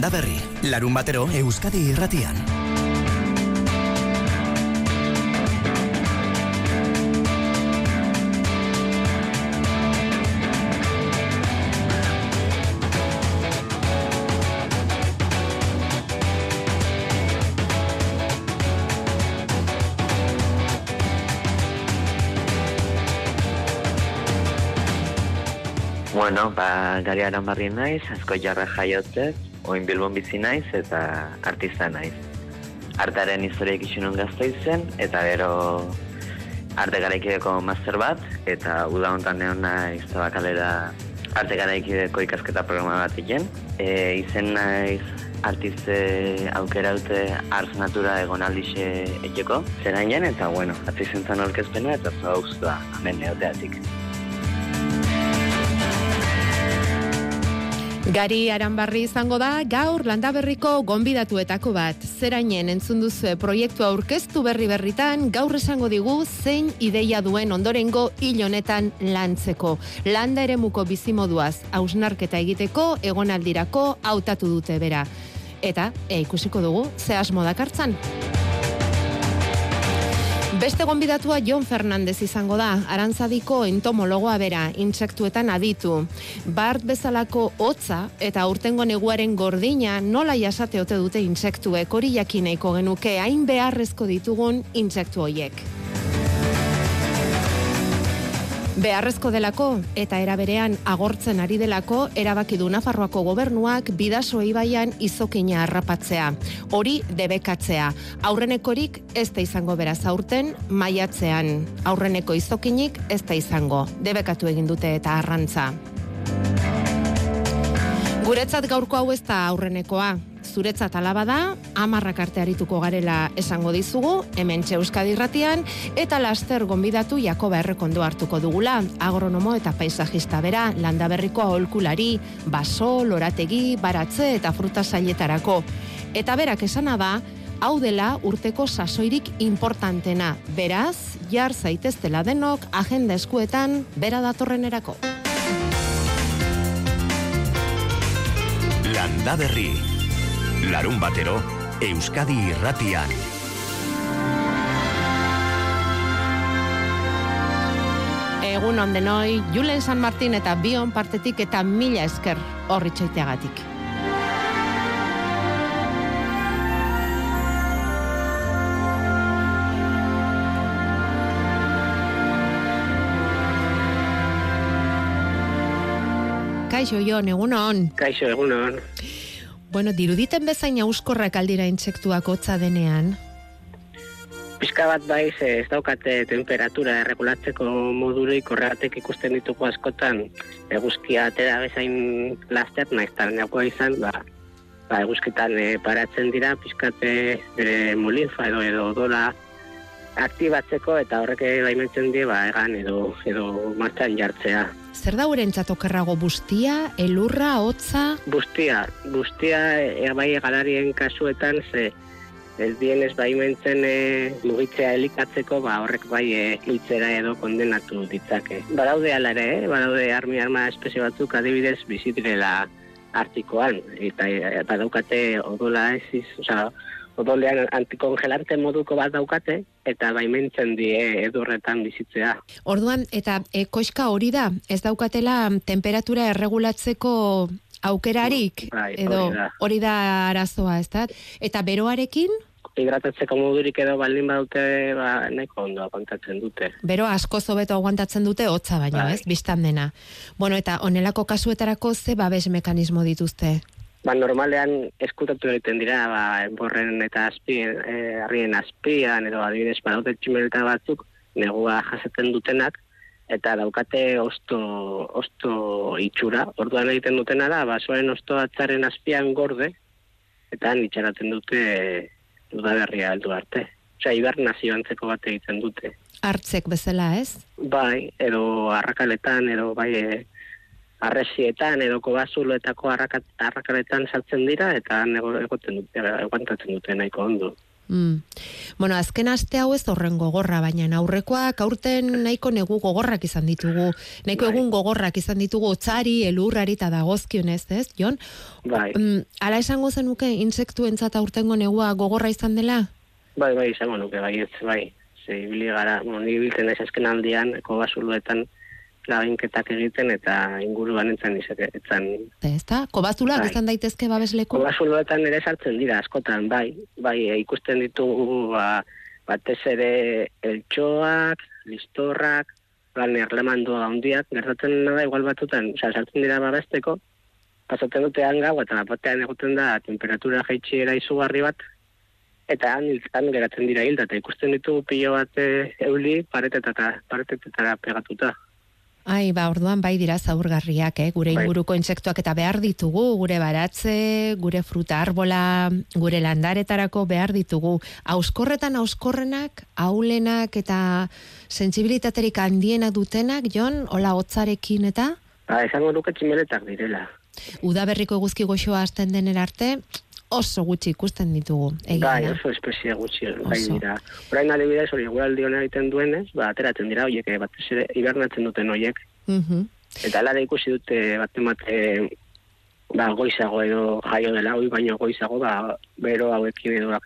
Landa Berri, larun batero Euskadi irratian. Bueno, ba, gari aran barri naiz, asko jarra jaiotzez, oin bilbon bizi naiz eta artista naiz. Artaren historiak isunon gazta izen, eta gero arte garaikideko master bat, eta uda hontan neon naiz tabakalera arte garaikideko ikasketa programa bat iken. E, izen naiz artiste aukera dute ars natura egon aldixe etxeko, zerainen, eta bueno, atzizentzan orkezpena eta zoa usta, amen neoteatik. Gari Aranbarri izango da gaur landaberriko gonbidatuetako bat. Zerainen entzun duzu proiektu aurkeztu berri berritan gaur esango digu zein ideia duen ondorengo hil honetan lantzeko. Landa eremuko bizimoduaz hausnarketa egiteko egonaldirako hautatu dute bera. Eta e, ikusiko dugu ze asmo dakartzan. Beste gonbidatua Jon Fernandez izango da, arantzadiko entomologoa bera, intsektuetan aditu. Bart bezalako hotza eta urtengo neguaren gordina nola jasate ote dute intsektuek hori jakineiko genuke hain beharrezko ditugun intsektu hoiek. Beharrezko delako eta eraberean agortzen ari delako erabaki du Nafarroako gobernuak bidaso ibaian izokina harrapatzea. Hori debekatzea. Aurrenekorik ez da izango beraz aurten maiatzean. Aurreneko izokinik ez da izango. Debekatu egin dute eta arrantza. Guretzat gaurko hau ez da aurrenekoa zuretzat alaba da, amarrak arte arituko garela esango dizugu, hemen Euskadi irratian, eta laster gonbidatu Jakoba errekondo hartuko dugula, agronomo eta paisajista bera, landaberriko aholkulari, baso, lorategi, baratze eta fruta zailetarako. Eta berak esana da, hau dela urteko sasoirik importantena, beraz, jar zaiteztela denok, agenda eskuetan, bera datorrenerako. Landa Berri larun batero, Euskadi irratian. Egun ondenoi, Julen San Martin eta Bion partetik eta mila esker horri txaiteagatik. Kaixo, Jon, egun on. Kaixo, egun on. Bueno, diruditen bezain auskorrak aldira intsektuak hotza denean? Piska bat bai, ez daukate temperatura erregulatzeko modurik horregatek ikusten dituko askotan eguzkia atera bezain laster naiztan neakoa izan, ba, ba eguzkitan e, paratzen dira pizkate bere molinfa edo edo dola aktibatzeko eta horrek baimentzen die ba egan edo edo martxan jartzea. Zer da uren txatokerrago bustia, elurra, hotza? Bustia, bustia e, bai galarien kasuetan ze ez dien ez baimentzen e, mugitzea elikatzeko, ba horrek bai e, hiltzera edo kondenatu ditzake. Badaude ala ere, eh? badaude armi arma espezie batzuk adibidez bizitrela artikoan, eta e, badaukate odola ez, oza, odolean antikongelante moduko bat daukate, eta baimentzen die edurretan bizitzea. Orduan, eta e, koiska hori da, ez daukatela temperatura erregulatzeko aukerarik, bai, edo hori da. hori da arazoa, ez da? Eta beroarekin, Hidratatzeko modurik edo baldin badute, ba, neko ondo kontatzen dute. bero asko zobeto aguantatzen dute hotza baina, Bai. ez? Biztan dena. Bueno, eta onelako kasuetarako ze babes mekanismo dituzte? Ba, normalean eskutatu egiten dira, ba, borren eta azpien, e, harrien azpian, edo adibidez, badaute tximeleta batzuk, negua jasaten dutenak, eta daukate osto, osto itxura. Orduan egiten dutena da, basoen osto atzaren azpian gorde, eta nitxaratzen dute udaberria heldu arte. Osea, hibernazio antzeko bat egiten dute. Hartzek bezala, ez? Bai, edo arrakaletan, edo bai e, arresietan, edo kobazuloetako arraka, arrakaletan saltzen dira, eta egoten dute, eguantatzen dute nahiko ondo. Mm. Bueno, azken aste hau ez horren gogorra, baina aurrekoak aurten nahiko negu gogorrak izan ditugu. Nahiko Bai. egun gogorrak izan ditugu otzari, elurrari eta dagozkionez, ez, Jon? Bai, Mm, ala esango zenuke insektuentzat aurtengo negua gogorra izan dela? bai, bai, izango nuke, bai, ez, bai. Ze, ibili gara, bueno, ni biltzen naiz azken aldian, kobazuluetan laginketak egiten eta inguruan entzan izate, etzan Ez da? Kobazulak Bai. izan daitezke babesleku? Kobasuloetan ere sartzen dira askotan, bai, bai, e, ikusten ditugu ba, batez ere eltxoak, listorrak, lan erlemandoa handiak, gertatzen da igual batutan, osea, sartzen dira babesteko, pasatzen dute hanga, eta batean egoten da temperatura jaitxiera izugarri bat, eta han, han geratzen dira hilda, eta ikusten ditugu pilo bat e, euli paretetara, paretetetara pegatuta. Ai, ba, orduan bai dira zaurgarriak, eh? gure Bai. inguruko intsektuak eta behar ditugu, gure baratze, gure fruta arbola, gure landaretarako behar ditugu. Auskorretan auskorrenak, aulenak eta sentsibilitaterik handiena dutenak, Jon, hola hotzarekin eta Ba, esango nuke tximeletak direla. udaberriko eguzki goxoa hasten dener arte, oso gutxi ikusten ditugu. Egia Bai, oso espezie gutxi bai dira. Orain adibidez hori eguraldi hona egiten duenez, ba, ateratzen dira horiek, eh, batez ere hibernatzen duten horiek. Mhm. Eta lara ikusi dute bat emate ba, goizago edo jaio dela, hoi baino goizago, ba, bero hauekin edo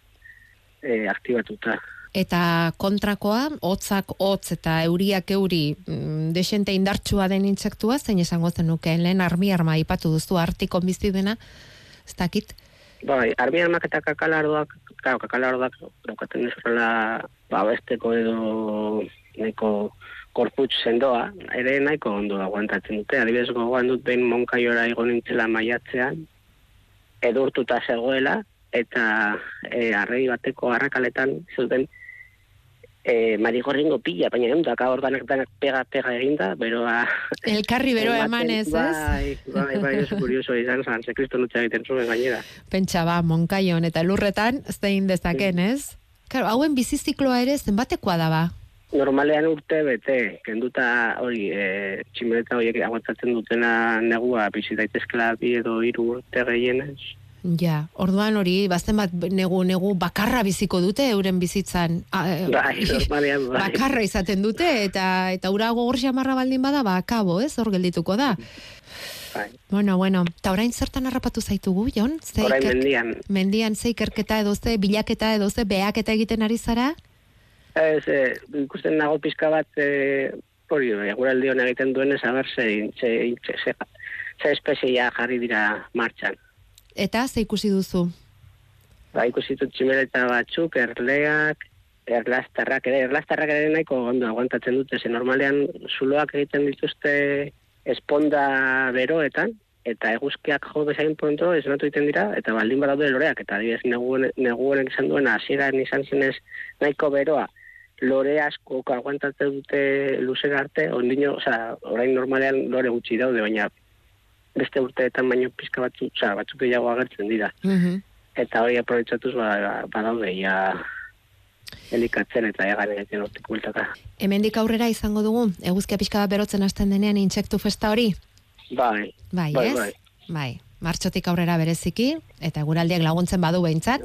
e, aktibatuta. Eta kontrakoa, hotzak hotz eta euriak euri mm, desente indartsua den intsektua, zein esango zenuke, lehen armi arma aipatu duzu artikon bizi dena, ez dakit. Bai, armi armak eta kakalardoak, claro, kakalardoak daukaten ez horrela ba, besteko edo nahiko korputz sendoa, ere nahiko ondo aguantatzen dute. Adibidez gogoan dut behin monkaiora igo nintzela maiatzean, edurtuta zegoela, eta e, arrei bateko arrakaletan zuten e, marigorringo pila, baina eundaka ordanak danak pega-pega eginda, beroa... Elkarri beroa emanez, ez? Bai, bai, bai, oso kurioso izan zan, ze kriston utza egiten zuen gainera. Pentsa ba, monkaion eta lurretan, zein dezaken, ez? Claro, hauen bizizikloa ere zenbatekoa da ba. Normalean urte bete, kenduta hori, e, tximeleta horiek aguantatzen dutena negua bizi daitezkela bi edo hiru urte gehienez. Ja, orduan hori, bazen bat negu, negu bakarra biziko dute euren bizitzan. A, e, Bai, normalean bai. bakarra izaten dute, eta eta ura gogor xamarra baldin bada, ba, akabo, ez? Hor geldituko da. Bai. Bueno, bueno, eta orain zertan harrapatu zaitugu, Jon? Ze Orain mendian. Mendian ze ikerketa edo ze bilaketa edo ze beaketa egiten ari zara? Ez, e, ikusten nago pizka bat, e, hori, eguraldi hona egiten duenez, aber, ze, ze, ze, ze, espeziea jarri dira martxan. Eta ze ikusi duzu? Ba, ikusi dut tximeleta batzuk, erleak, erlastarrak ere, erlastarrak ere nahiko ondo aguantatzen dute, ze normalean zuloak egiten dituzte esponda beroetan, eta eguzkiak jo bezain pronto esnatu egiten dira, eta baldin badaude loreak, eta adibidez negu negu honek izan duena, hasieran izan zenez nahiko beroa, lore asko aguantatzen dute luzera arte, ondino, osea, orain normalean lore gutxi daude, baina beste urteetan baino pizka batzuk, osea, batzuk gehiago agertzen dira Mhm. eta hori aprobetsatuz ba, badaude ja elikatzen eta egan egiten hortik bueltaka. Hemendik aurrera izango dugu, eguzkia pixka bat berotzen hasten denean intsektu festa hori? Bai, Bai, Bai, ez? bai. Bai. Martxotik aurrera bereziki, eta guraldiak laguntzen badu behintzat,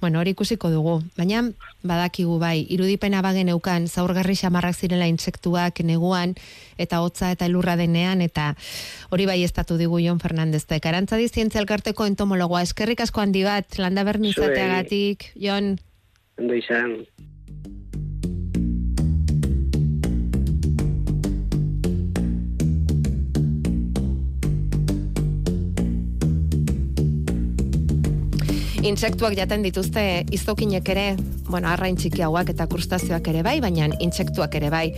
bueno, hori ikusiko dugu. Baina, badakigu bai, irudipena bagen eukan, zaurgarri xamarrak zirela intsektuak neguan, eta hotza eta elurra denean, eta hori bai estatu digu Jon Fernandez. Karantzadi zientzia elkarteko entomologoa, eskerrik asko handi bat, landa bernizateagatik, Jon, ondo izan. Intsektuak jaten dituzte izokinek ere, bueno, arrain txikiagoak eta krustazioak ere bai, baina intsektuak ere bai.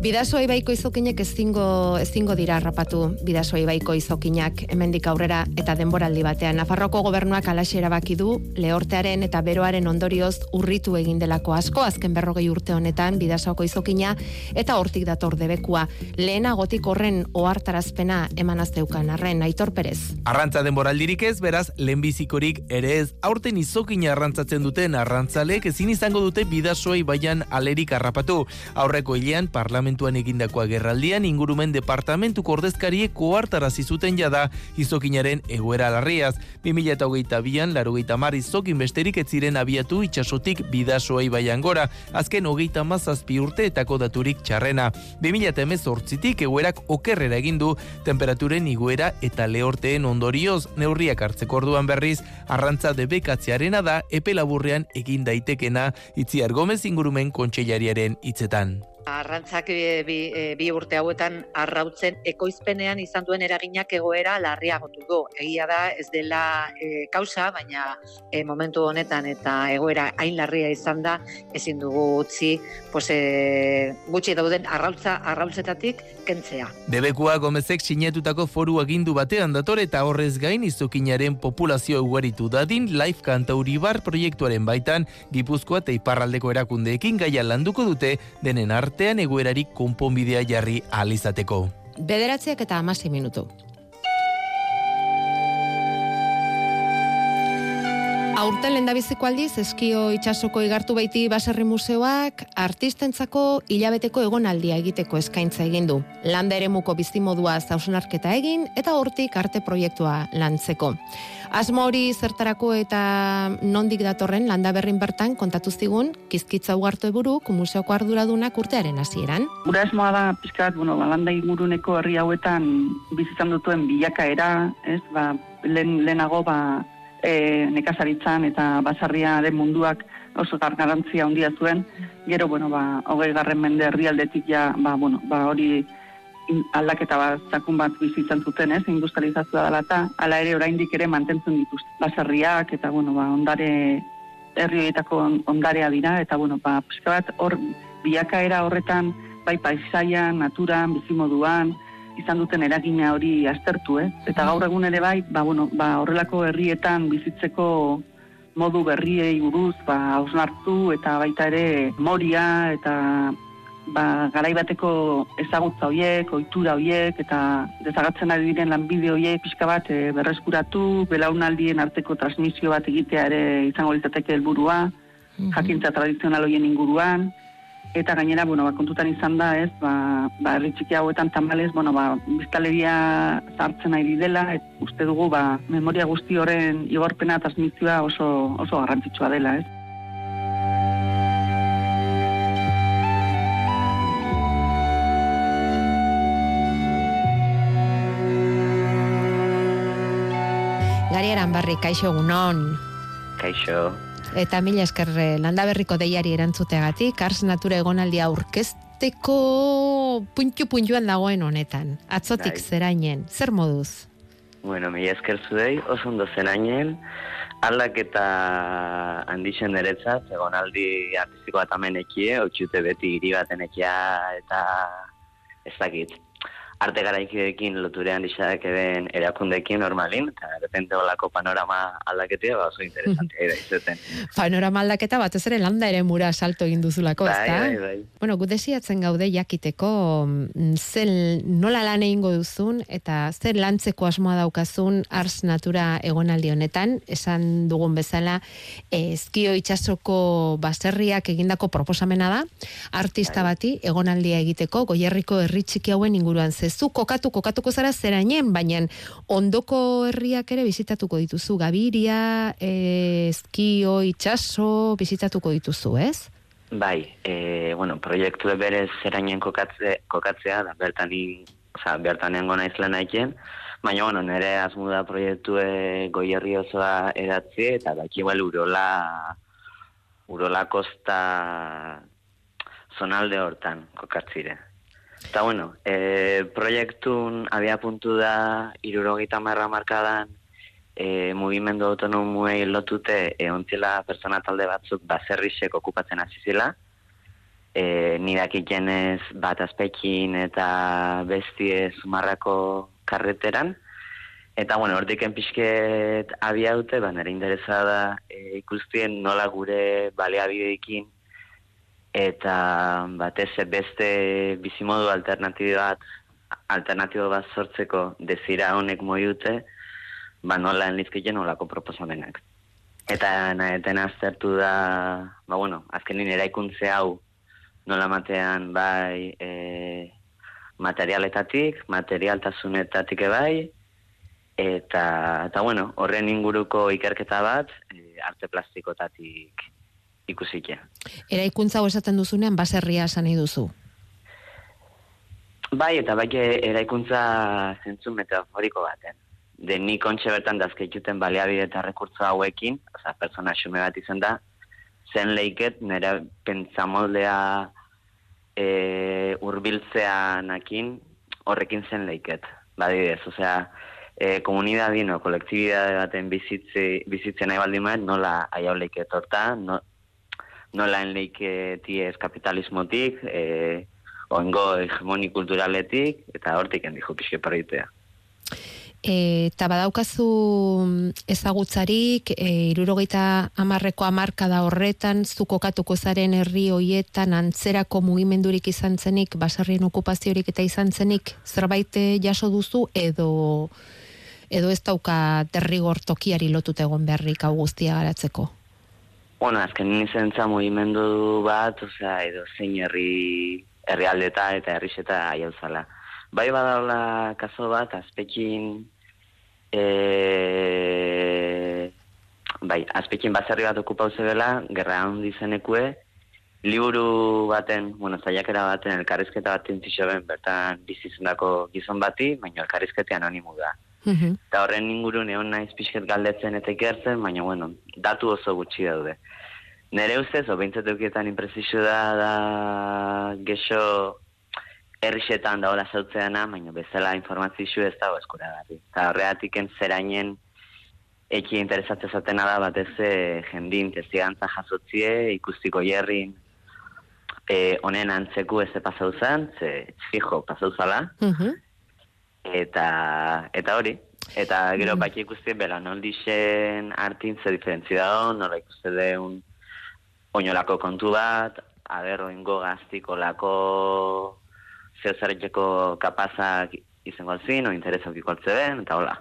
Bidasoa ibaiko izokinek ezingo, ezingo dira harrapatu bidasoa ibaiko izokinak hemendik aurrera eta denboraldi batean. Nafarroko gobernuak alaxe erabaki du lehortearen eta beroaren ondorioz urritu egin delako asko azken berrogei urte honetan bidasoako izokina eta hortik dator debekua. Lehenagotik horren ohartarazpena eman azteukan arren, Aitor Perez. Arrantza denboraldirik ez, beraz, lehenbizikorik ere ez. Aurten izokina arrantzatzen duten arrantzalek ezin izango dute bidasoa ibaian alerik harrapatu. Aurreko hilean parlamentu parlamentuan egindako agerraldian ingurumen departamentu kordezkariek koartarazi zuten jada izokinaren egoera larriaz. 2022an, laro geita mar izokin besterik ez ziren abiatu itxasotik bidasoa ibaian gora, azken hogeita mazazpi urte etako daturik txarrena. 2018tik egoerak okerrera egindu, temperaturen iguera eta lehorteen ondorioz, neurriak hartzeko orduan berriz, arrantza debekatzearena da epe laburrean egin daitekena Itziar Gomez ingurumen kontseilariaren hitzetan. Arrantzak e, bi, e, bi urte hauetan arrautzen ekoizpenean izan duen eraginak egoera larriagotu du. Egia da ez dela e, kausa, baina e, momentu honetan eta egoera hain larria izan da ezin dugu utzi pues, e, gutxi dauden arrautza arrautzetatik kentzea. Debekua Gomezek sinetutako foru agindu batean dator eta horrez gain izokinaren populazio ugaritu dadin Life Kantauribar proiektuaren baitan Gipuzkoa eta Iparraldeko erakundeekin gaia landuko dute denen artean egoerarik konponbidea jarri alizateko. Bederatziak eta amasi minutu. Aurten lendabiziko aldiz, eskio itxasoko igartu baiti baserri museoak, artistentzako hilabeteko egonaldia egiteko eskaintza egin du. Landa ere muko bizimodua zausnarketa egin, eta hortik arte proiektua lantzeko. Asmo hori zertarako eta nondik datorren landa berrin bertan kontatu zigun, kizkitza ugartu eburuk museoko arduradunak urtearen hasieran. Gura asmoa da, pizkat, bueno, ba, landa inguruneko herri hauetan bizitzan dutuen bilakaera, ez, ba, lehen, lehenago, ba, e, nekazaritzan eta basarria den munduak oso garrantzia handia zuen. Gero, bueno, ba, hogei garren mende herrialdetik ja, ba, bueno, ba, hori aldaketa bat zakun bat bizitzen zuten, ez, industrializazioa dela eta ala ere oraindik ere mantentzen dituzte. Basarriak eta, bueno, ba, ondare herrioetako ondarea dira, eta, bueno, ba, bat hor biakaera horretan, bai paisaian, naturan, bizimoduan, izan duten eragina hori aztertu, eh? Eta gaur egun ere bai, ba, bueno, ba, horrelako herrietan bizitzeko modu berriei buruz, ba, hausnartu eta baita ere moria eta ba, garaibateko ezagutza hoiek, ohitura hoiek eta desagatzen ari diren lanbide hoiek pixka bat e, berreskuratu, belaunaldien arteko transmisio bat egitea ere izango litzateke helburua, jakintza tradizional hoien inguruan, eta gainera, bueno, ba, kontutan izan da, ez, ba, ba herri txiki hauetan tamales, bueno, ba, biztaleria zartzen ari dela, et, uste dugu, ba, memoria guzti horren igorpena transmitzioa oso, oso garrantzitsua dela, ez. Gari eran barri, kaixo egunon. Kaixo. Eta mila esker eh, landa berriko deiari erantzuteagatik, Ars Natura egonaldia aurkezteko puntu puntuan dagoen honetan. Atzotik Bai. zerainen, zer moduz? Bueno, mila esker zudei, oso ondo zenainen, aldaketa handixen deretzat, egonaldi artistiko bat hemen ekie, otxute beti hiri baten ekia, eta ez dakit. Arte garaikidekin loturean dixadak eben erakundekin normalin, eta depende olako panorama aldaketia, ba oso interesantea da izuten. Panorama aldaketa batez ere landa ere mura salto egin duzulako, Bai, ezta? bai, bai. Bueno, gu desiatzen gaude jakiteko mm, zel nola lan egingo duzun eta zer lantzeko asmoa daukazun Ars Natura egonaldi honetan, esan dugun bezala, eh, eskio itsasoko baserriak egindako proposamena da, artista Bai. bati egonaldia egiteko goierriko herri txiki hauen inguruan zezu kokatu kokatuko zara zerainen, baina ondoko herriak ere bizitatuko dituzu, Gabiria, eh, eskio itsaso bizitatuko dituzu, ez? Bai, e, bueno, proiektu berez zerainen kokatze, kokatzea, da bertan in, oza, bertan nengo naiz lan aiken, baina, bueno, nire asmu da proiektue goierri osoa edatzi, eta baki igual urola, urola kosta zonalde hortan kokatzire. Eta, bueno, e, proiektun abia puntu da, irurogeita marra markadan, e, mugimendu autonomuei lotute eontzila persona talde batzuk baserrisek okupatzen hasi zela. E, nidakikenez bat azpekin eta bestie zumarrako karreteran. Eta, bueno, hortiken pixket abia dute, ba, nire interesa da e, ikustien nola gure baleabideekin eta batez beste bizimodu alternatibo bat alternatibo bat sortzeko desira honek moiute, ba nola enlizkiken olako proposamenak. Eta naeten aztertu da, ba bueno, azkenin eraikuntze hau nola matean bai e, materialetatik, materialtasunetatik bai, eta, eta bueno, horren inguruko ikerketa bat, e, arte plastikotatik ikusike. Eraikuntza hau esaten duzunean baserria esan nahi duzu. Bai, eta bai eraikuntza zentzu metaforiko baten. De ni kontxe bertan dazkeituten baliabide eta rekurtzo hauekin, oza, persona xume bat izan da, zen leiket nire pentsamoldea e, urbiltzeanakin horrekin zen leiket. Badidez, osea, e, komunidadin o kolektibidade baten bizitze, bizitze nahi baldin nola aiau leiket horta, no, nola enleiketiez kapitalismotik, e, oengo hegemoni kulturaletik, eta hortik hendi jo pixke parritea. E, eta badaukazu ezagutzarik, e, irurogeita amarreko amarka da horretan, zuko katuko zaren herri hoietan antzerako mugimendurik izan zenik, basarrien okupaziorik eta izan zenik, zerbait jaso duzu, edo edo ez dauka derrigor tokiari lotute egon beharrik hau guztia garatzeko? Bueno, azken nizentza mugimendu bat, osea, edo zein herri herrialdeta eta herriseta aiauzala. Bai badaula kaso bat, azpekin e... bai, azpekin bazarri bat okupau zebela, gerra handi zenekue, liburu baten, bueno, zaiakera baten, elkarrizketa baten zixoben, bertan bizizendako gizon bati, baina elkarrizkete anonimu da. Mhm. Eta horren inguru neon naiz pixket galdetzen eta ikertzen, baina, bueno, datu oso gutxi daude. Nere ustez, obeintzat eukietan impresizio da, da gexo errixetan daola zautzeana, baina bezala informazio ez dago eskura gati. Eta horreatik zerainen eki interesatzea zatena da batez e, jendin testigantza jasotzie, ikustiko jerrin e, honen antzeku ez pasau zen, ze fijo pasau zala, Mhm. Eta, eta hori. Eta gero Mm. baki ikusten bela, noldixen artin ze diferentzi dago, nola ikuste deun oinolako kontu bat, aber oingo gaztiko lako zehozarretxeko kapazak izango alzin, o interesak ikoltze den, eta hola.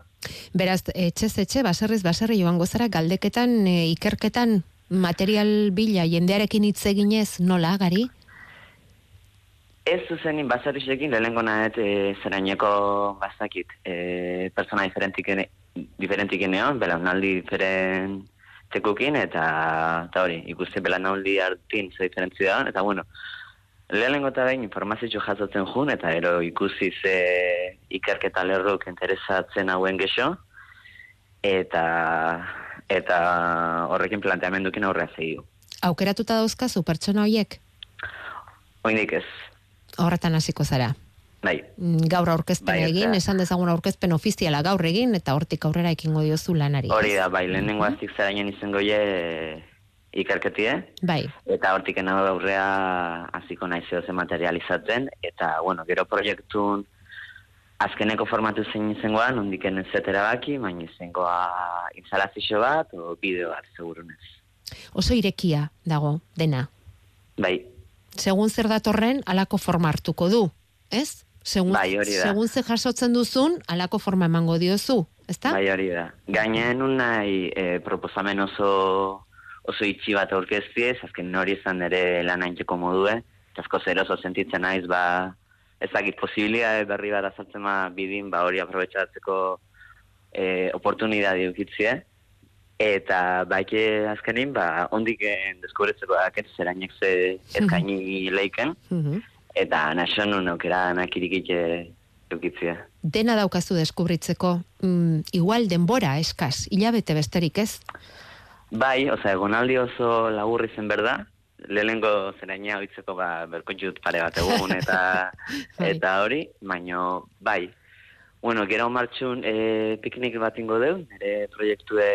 Beraz, etxez etxe, baserriz baserri joango zara, galdeketan, e, ikerketan, material bila, jendearekin hitz eginez, nola, gari? Ez zuzenin bazarrixekin, lehenko nahet e, zeraineko bazakit, e, persona diferentiken, diferentiken egon, belaunaldi diferentekukin, eta, eta hori, ikuste belaunaldi hartin ze diferentzi da, eta bueno, lehenko eta behin informazio jasotzen jun, eta ero ikusi ze ikerketa lerrok interesatzen hauen gexo, eta eta horrekin planteamendukin aurrea zehiu. Aukeratuta dauzkazu pertsona hoiek? Oindik ez, Horretan hasiko zara. bai, Mm, Gaur aurkezpen Bai, egin, esan dezagun aurkezpen ofiziala gaur egin, eta hortik aurrera ekingo diozu lanari. Hori da, bai, lehenengo aztik zerainen izango je e, ikerketie, Bai, eta hortik nago aurrea hasiko naiz ze materializatzen, eta, bueno, gero proiektun azkeneko formatu zein izangoan, ondiken ez zetera baki, baina izangoa instalazio bat, o bideo bat, segurunez. oso irekia dago, dena. Bai, Segun zer datorren, alako forma hartuko du, ez? Segun, Bai, hori da. segun ze jasotzen duzun, alako forma emango diozu, ezta? bai hori da. Gainen un nahi e, proposamen oso oso itxi bat aurkeztiez, azken hori izan ere lan haintzeko modue, eta asko zeroso sentitzen naiz, ba, ezagit posibilia berri bat azaltzen ma bidin, ba hori aprobetsatzeko e, oportunidade ukitzie, eta baike azkenin, ba, ondik deskubritzeko daket zerainek ze eskaini leiken, Mhm. eta nasion nun aukera nakirikite eukitzia. Dena daukazu deskubritzeko, mm, igual denbora eskaz, hilabete besterik ez? Bai, oza, egonaldi oso laburri zen berda, lehenengo zeraina hoitzeko ba, berko jut pare bat egun eta Bai. eta hori, baino bai. Bueno, gero martxun e, piknik bat ingo deu, nire proiektue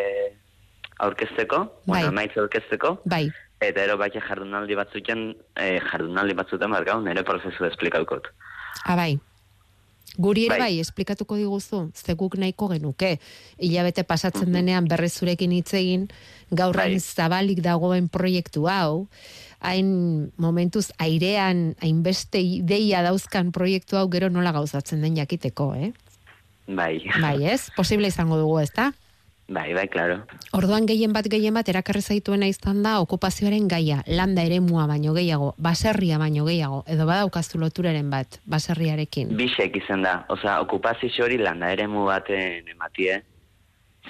aurkezteko, Bai. bueno, maitz aurkezteko, Bai, eta ero baita jardunaldi batzuten, e, jardunaldi batzutan bargau, nire prozesu esplikaukot. abai. Ah, Guri ere Bai. bai, esplikatuko diguzu, ze guk nahiko genuke. Hilabete pasatzen Mhm. denean berriz zurekin hitz egin, gaur hain Bai. zabalik dagoen proiektu hau, hain momentuz airean, hainbeste ideia dauzkan proiektu hau gero nola gauzatzen den jakiteko, eh? Bai. Bai, ez? Posible izango dugu, ezta? Bai, bai, klaro. Orduan gehien bat gehien bat erakarri zaituena izan da okupazioaren gaia, landa eremua baino gehiago, baserria baino gehiago, edo badaukazu loturaren bat, baserriarekin. Bisek izan da, osea, okupazio hori landa eremu baten ematie,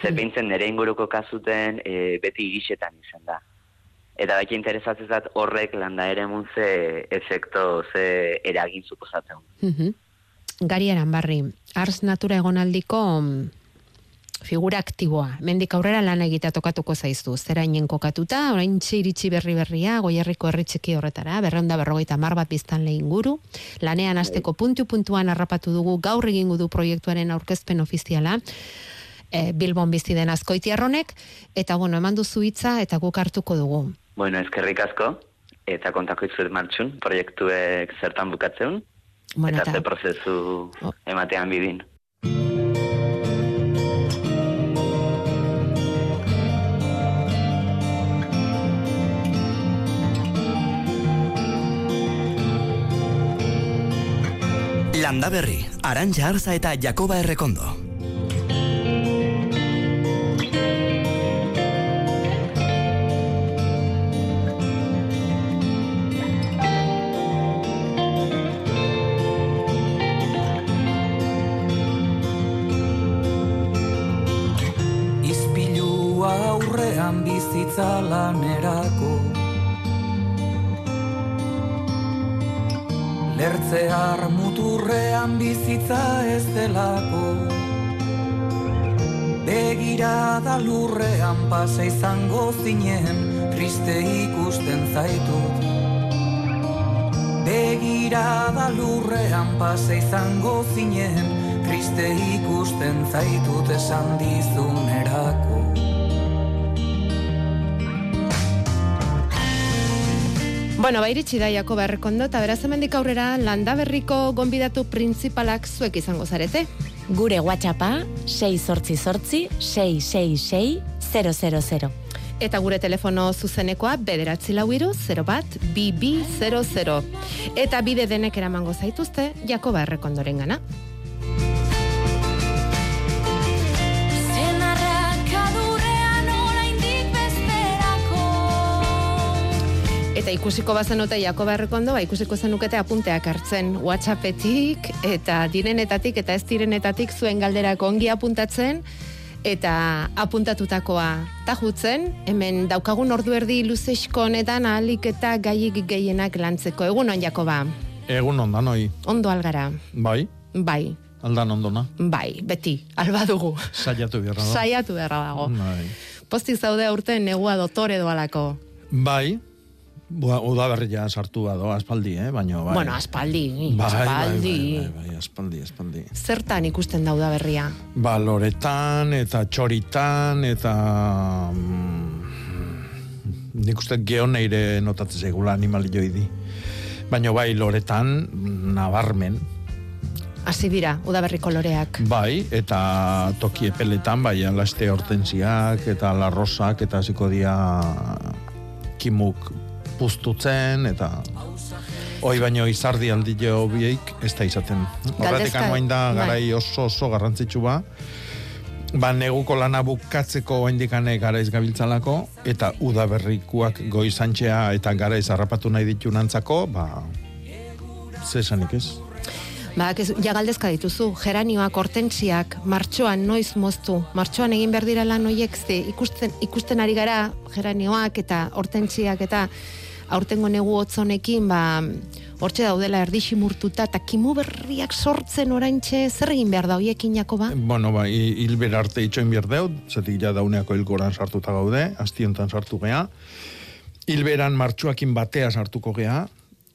zer Mm. bintzen nire inguruko kasuten e, beti irisetan izan da. Eta baki interesatzen zat horrek landa eremun ze efekto, ze eragin suposatzen. Mhm. Gari Aranbarri, Ars Natura egonaldiko mm, figura aktiboa. Mendik aurrera lan egitea tokatuko zaizu. Zerainen kokatuta, orain iritsi berri berria, goierriko herri txiki horretara, berreunda berrogeita mar bat biztan lehin guru. Lanean azteko puntu-puntuan harrapatu dugu gaur egingo du proiektuaren aurkezpen ofiziala. E, Bilbon bizi den azkoitiarronek, eta bueno, eman duzu hitza eta guk hartuko dugu. Bueno, eskerrik asko, eta kontako izuet martxun, proiektuek zertan bukatzeun, Bueno, eta eta- ze prozesu ematean bidin. Landa Berri, Arantxa Arza eta Jakoba Errekondo. Izpilua aurrean bizitza lanerako Lertzear muturrean bizitza ez delako. Begirada lurrean pasa izango zinen Triste ikusten zaitut Begirada lurrean pasa izango zinen Triste ikusten zaitut esan dizunerako Bueno, ba, iritsi da Jakoba Errekondo, eta beraz hemendik aurrera landaberriko gonbidatu printzipalak zuek izango zarete. Gure WhatsAppa 688 666 000. Eta gure telefono zuzenekoa bederatzi lau iru, 0 bat, BB 00. Eta bide denek eramango zaituzte Jakoba Errekondoren gana. Ikusiko bazenute Jakoba Errekondo, ba, ikusiko zenukete apunteak hartzen WhatsAppetik eta direnetatik eta ez direnetatik zuen galderak ongi apuntatzen eta apuntatutakoa tajutzen, hemen daukagun ordu erdi luzexko honetan ahalik eta gaiik gehienak lantzeko. Egunon, Jakoba, Egun ondan hoi. ondo algara. Bai, Bai, aldan ondona. bai, beti, alba dugu. Saiatu beharra da. Saiatu beharra dago. Bai. Pozik zaude aurten negua dotore doalako. Bai, Bua, udaberria sartu bado, aspaldi, eh? Baina, bai. Bueno, aspaldi, bai, aspaldi. Bai, bai, bai, bai, aspaldi, aspaldi. Zertan ikusten dauda berria? Ba, loretan, eta txoritan, eta... Mm, nik uste geoneire notatzen zegula animalio idi. Baina bai, loretan, nabarmen, Hasi dira, udaberriko loreak. Bai, eta toki epeletan, bai, alaste hortensiak eta larrosak eta hasiko dia kimuk puztutzen eta hoi baino izardi aldi jo bieik ez da izaten. Horretik anoain da bai. garai oso oso garrantzitsu ba. Ba, neguko lana bukatzeko oindikane garaiz gabiltzalako, eta udaberrikuak goizantxea eta garaiz harrapatu nahi ditu nantzako, ba, zesanik ez? Ba, ez, ja galdezka dituzu, geranioak, hortentsiak, martxoan noiz moztu, martxoan egin behar dira lan hoiek, ze ikusten, ikusten ari gara geranioak eta hortentsiak eta aurtengo negu hotzonekin, ba, hortxe daudela erdixi murtuta, eta kimu berriak sortzen oraintxe, zer egin behar da hoiekin jako ba? Bueno, ba, hi- hilber arte itxoin behar deut, zetik ja dauneako hilgoran sartuta gaude, hastiontan sartu gea. Hilberan martxuakin batea sartuko gea,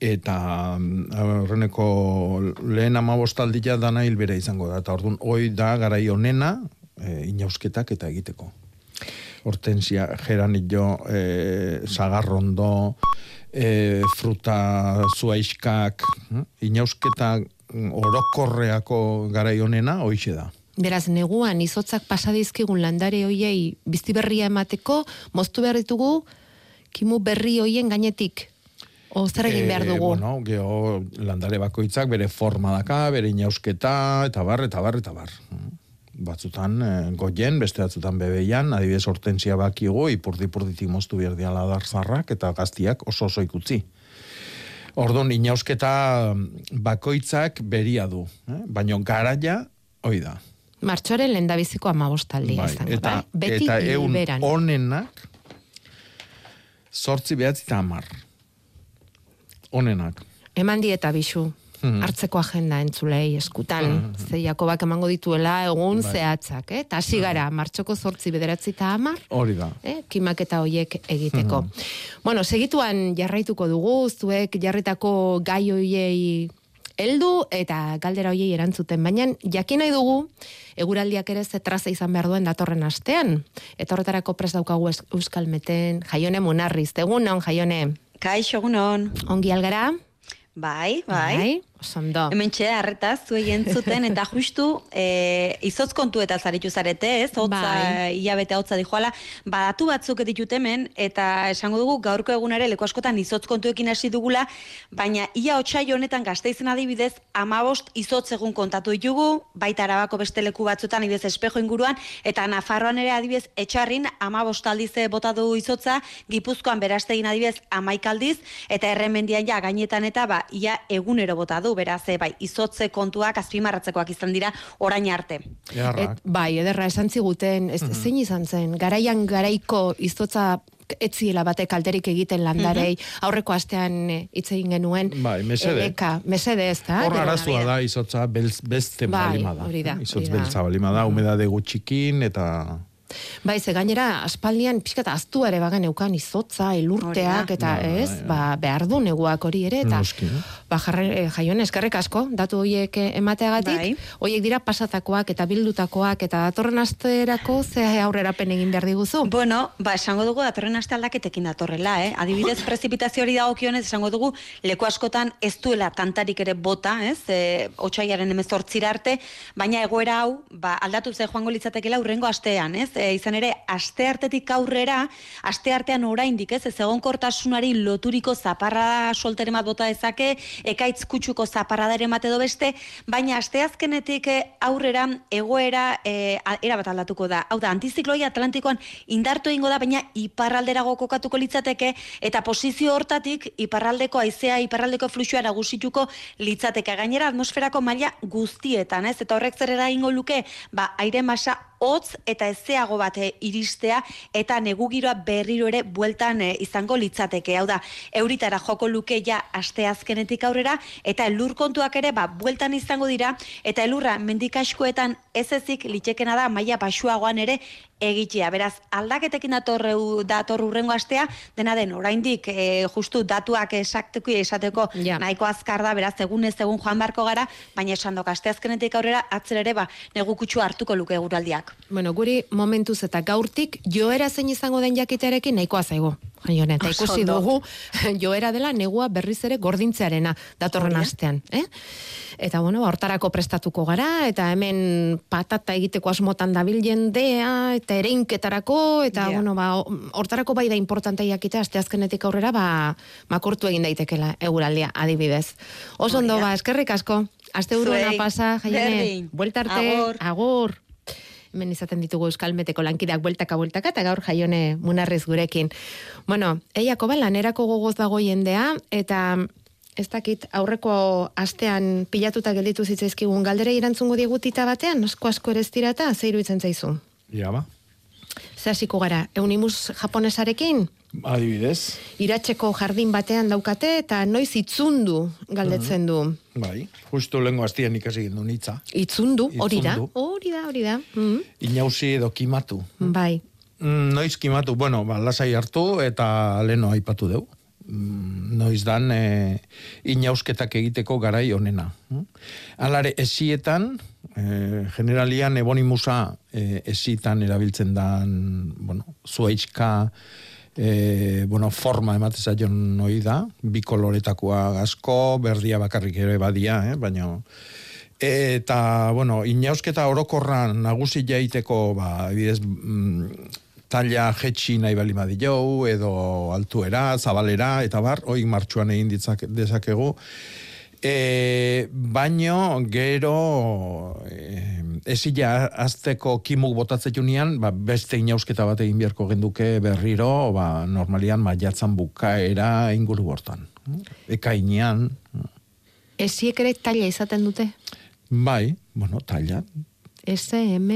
eta mm, horreneko lehen amabostaldia dana hilbera izango da. Eta orduan, hoi da garai honena, e, inausketak eta egiteko. Hortensia, geranillo, e, sagarrondo, e, fruta zuaiskak, hm? inausketa orokorreako garai honena, hoixe da. Beraz, neguan izotzak pasadizkigun landare hoiei bizti berria emateko, moztu behar ditugu, kimu berri hoien gainetik. O zer egin behar Eh, dugu? bueno, geho landare bakoitzak bere forma daka, bere inausketa, eta bar, eta bar, eta bar. Batzutan e, goien, beste batzutan bebeian, adibidez hortensia bakigu, ipurdi ipurditik moztu behar diala darzarrak, eta gaztiak oso oso ikutzi. Orduan, inausketa bakoitzak beria du, eh? baina garaia, hoi da. Martxoaren lendabiziko amabostaldia Bai, izango eta, da. Beti eta eun onenak, sortzi behatzi eta amar. Onenak. Eman dieta bisu. Mhm. hartzeko agenda entzulei eskutan. Ze Jakobak emango dituela egun Bai. zehatzak, eh? Ta hasi gara, martxoko zortzi bederatzi eta hamar, Hori da. eh? kimaketa hoiek egiteko. Bueno, segituan jarraituko dugu, zuek jarritako gai hoiei heldu eta galdera hoiei erantzuten, baina jakin nahi dugu eguraldiak ere ze traza izan behar duen datorren astean. Eta horretarako prest daukagu Euskal Meten, jaione munarriz, egunon, jaione. Kaixo, egunon. Ongi algara? Bai, bai. Bai, osondo. Hemen txe, arretaz, zuei entzuten, eta justu, e, izotz kontu eta zaritu zarete, ez? Hotza, Bai. hilabete hotza dijoala, badatu batzuk ditut hemen, eta esango dugu, gaurko egunare leku askotan izotz kontuekin hasi dugula, baina ia otsai honetan gazteizen adibidez, amabost izotz egun kontatu ditugu, baita arabako beste leku batzutan, adibidez, espejo inguruan, eta Nafarroan ere adibidez, etxarrin, amabost aldiz eh, bota du izotza, gipuzkoan berastegin adibidez, amaik aldiz, eta erremendian ja, gainetan eta, ba, ia egunero bota du, beraz, eh, bai, izotze kontuak azpimarratzekoak izan dira orain arte. Et, bai, ederra esan ziguten, ez, zein izan zen, garaian garaiko izotza etziela batek kalterik egiten landarei, aurreko astean eh, hitz egin genuen, Bai, mesede. eleka, mesede ez da? Hor Gero arazua da, izotza belz, beste Bai, balima da. hori da? Izotz beltza balima da, humedade gutxikin, eta... Bai, ze gainera, aspaldian pixka eta aztu ere bagen eukan izotza, elurteak, Hori da. eta Bai, ez, ba, behar du neguak hori ere, eta Noski, eh? ba, jarre, eh, jaion eskerrik asko, datu horiek eh, emateagatik, Bai. horiek dira pasatakoak eta bildutakoak, eta datorren asterako ze aurrerapen egin behar diguzu? Bueno, ba, esango dugu datorren aste aldaketekin datorrela, eh? Adibidez, prezipitazio hori dagokionez esango dugu leku askotan ez duela tantarik ere bota, ez? E, otsaiaren 18 arte, baina egoera hau, ba, aldatu ze joango litzatekeela urrengo astean, ez? E, izan ere, aste artetik aurrera, aste artean oraindik, ez? Ez egonkortasunari loturiko zaparrada solteren bat bota dezake, ekaitz kutsuko zaparradaren bat edo beste, baina asteazkenetik eh, aurrera egoera a- erabat aldatuko da. Hau da, antizikloia Atlantikoan indartu egingo da, baina iparralderago kokatuko litzateke, eta posizio hortatik iparraldeko haizea, iparraldeko fluxua nagusituko litzateke. Gainera, atmosferako maila guztietan, ez? Eta horrek zer eragingo luke, ba, aire masa hotz eta ezeago bat eh, iristea eta negu giroa berriro ere bueltan eh, izango litzateke. Hau da, euritara joko luke ja asteazkenetik aurrera eta elur kontuak ere ba bueltan izango dira eta elurra mendikaskoetan ez ezik litekena da maila basuagoan ere egitea. Beraz, aldaketekin datorreu dator urrengo astea, dena den oraindik e, justu datuak esateko esateko Ja. nahiko azkar da, beraz egun ez egun joan barko gara, baina esan dok asteazkenetik aurrera atzera ere ba negu kutsu hartuko luke eguraldiak. Bueno, guri momentuz eta gaurtik joera zein izango den jakitearekin nahikoa zaigu. Jaione, eta Oso ikusi dugu joera dela negua berriz ere gordintzearena datorren Hori da. astean, eh? Eta bueno, hortarako prestatuko gara eta hemen patata egiteko asmotan dabil jendea eta ereinketarako eta Ja. bueno, ba hortarako bai da importante jakitea asteazkenetik aurrera ba makortu egin daitekela eguraldia adibidez. Oso ondo ba, eskerrik asko. Zuei, pasa, Jaione. berdin. Buelta arte. Agur. Agur. Hemen izaten ditugu euskalmeteko lankideak bueltaka bueltaka eta gaur jaione munarriz gurekin. Bueno, eiako ba lanerako gogoz dago jendea eta ez dakit aurreko astean pilatuta gelditu zitzaizkigun galdere irantzungo digutita batean, asko asko ere ez tirata, ze iruditzen zaizu. Ja, ba. Ze hasiko gara, eunimus japonesarekin, Adibidez. iratzeko jardin batean daukate eta noiz itzundu galdetzen du. Bai, justu lengo hastian ikasi egin du nitza. Itzundu, hori da, hori da, hori da. Mm. Inausi edo kimatu. Bai, Mm, noiz kimatu, bueno, ba, lasai hartu eta leno aipatu deu. Mm, noiz dan e, inausketak egiteko garai honena. Mm? Alare, esietan, e, generalian ebonimusa e, esietan erabiltzen dan, bueno, zuaitxka, e, bueno, forma ematez aion noi da, bi koloretakoa asko, berdia bakarrik ere badia, eh? baina eta, bueno, inausketa orokorra nagusi jaiteko, ba, bidez, mm, talla jetxi nahi bali madilou, edo altuera, zabalera, eta bar, hoi martxuan egin ditzak, dezakegu. E, baino, gero, e, ezila azteko kimuk botatzen junean, ba, beste inausketa bat egin beharko genduke berriro, ba, normalian maiatzan bukaera inguru bortan. Ekainean, Esiek ere taila izaten dute? bai, bueno, taila, S, M,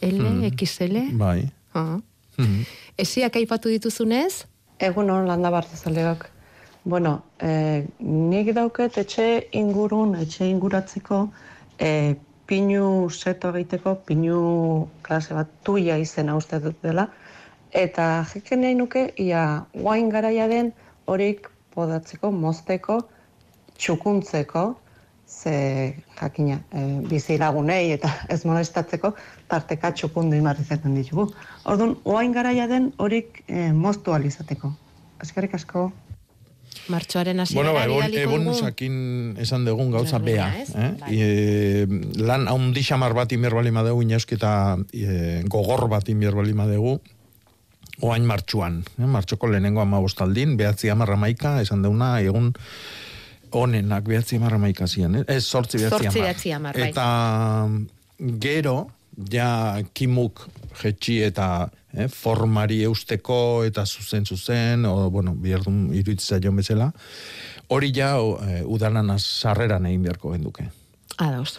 L, Mm. XL? bai. Ah. Mhm. Esiak aipatu dituzunez? Egun hon landa bartezaleok. Bueno, eh, nik dauket etxe ingurun, etxe inguratzeko, eh, pinu seto egiteko, pinu klase bat tuia izena uste dut dela, eta jeken nahi nuke, ia guain garaia den horik podatzeko, mozteko, txukuntzeko, ze jakina, e, bizi lagunei eta ez molestatzeko, tarteka txukundu imarri zaten ditugu. Orduan, oain garaia den horik e, moztu alizateko. Eskerrik asko. Martxoaren hasierara Bueno, ba, egon, egon dugu? sakin esan dugun gauza bea. Eh? Bai. E, lan haundi xamar bat inbier bali madegu, inausketa e, gogor bat inbier bali madegu, oain martxuan. Eh? Martxoko lehenengo ama bostaldin, behatzi amarra maika, esan deuna, egun onenak behatzi amarra maika zian. Eh? Ez, sortzi behatzi amar. behatzi hamar, bai. Eta gero, ja kimuk jetxi eta eh, formari eusteko eta zuzen zuzen, o, bueno, bierdun iruitza joan bezala, hori ja o, eh, udalan sarreran egin beharko genduke. Ados.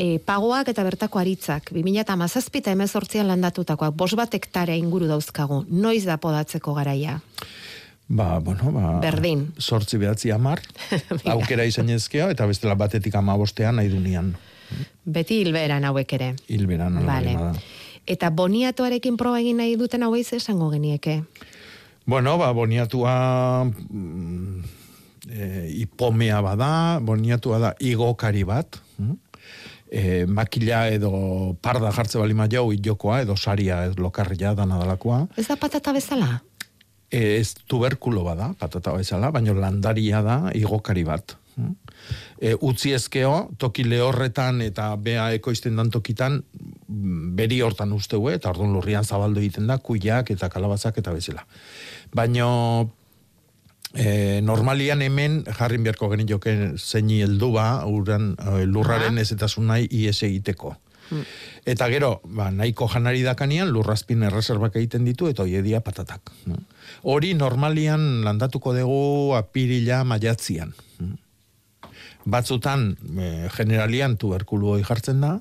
E, pagoak eta bertako aritzak, 2008 eta emezortzian landatutakoak, bos bat hektarea inguru dauzkagu, noiz da podatzeko garaia? Ba, bueno, ba... Berdin. Sortzi behatzi amar, aukera izan ezkeo, eta bestela batetik ama bostean nahi dunian. Beti hilberan hauek ere. Hilberan, Vale. bada. Eta boniatoarekin proba egin nahi duten hauei ze esango genieke? Bueno, ba, boniatua mm, e, ipomea bada, boniatua da igokari bat, mm? e, makila edo parda jartze balima jau jokoa, edo saria ez lokarria da nadalakoa. Ez da patata bezala? E, ez tuberkulo bada, patata bezala, baina landaria da igokari bat. E, utzi ezkeo, toki lehorretan eta bea ekoizten dan tokitan, beri hortan usteu, eta orduan lurrian zabaldu egiten da, kuiak eta kalabazak eta bezala. Baina e, normalian hemen jarrin beharko genioke zeini heldu ba, uran, e, lurraren Aha. ezetasun nahi ies egiteko. Hmm. Eta gero, ba, nahiko janari dakanian, lurrazpin erreserbak egiten ditu, eta hoiedia patatak. no? Hori normalian landatuko dugu apirila maiatzian. Batzutan, e, generalian tuberkulu jartzen da,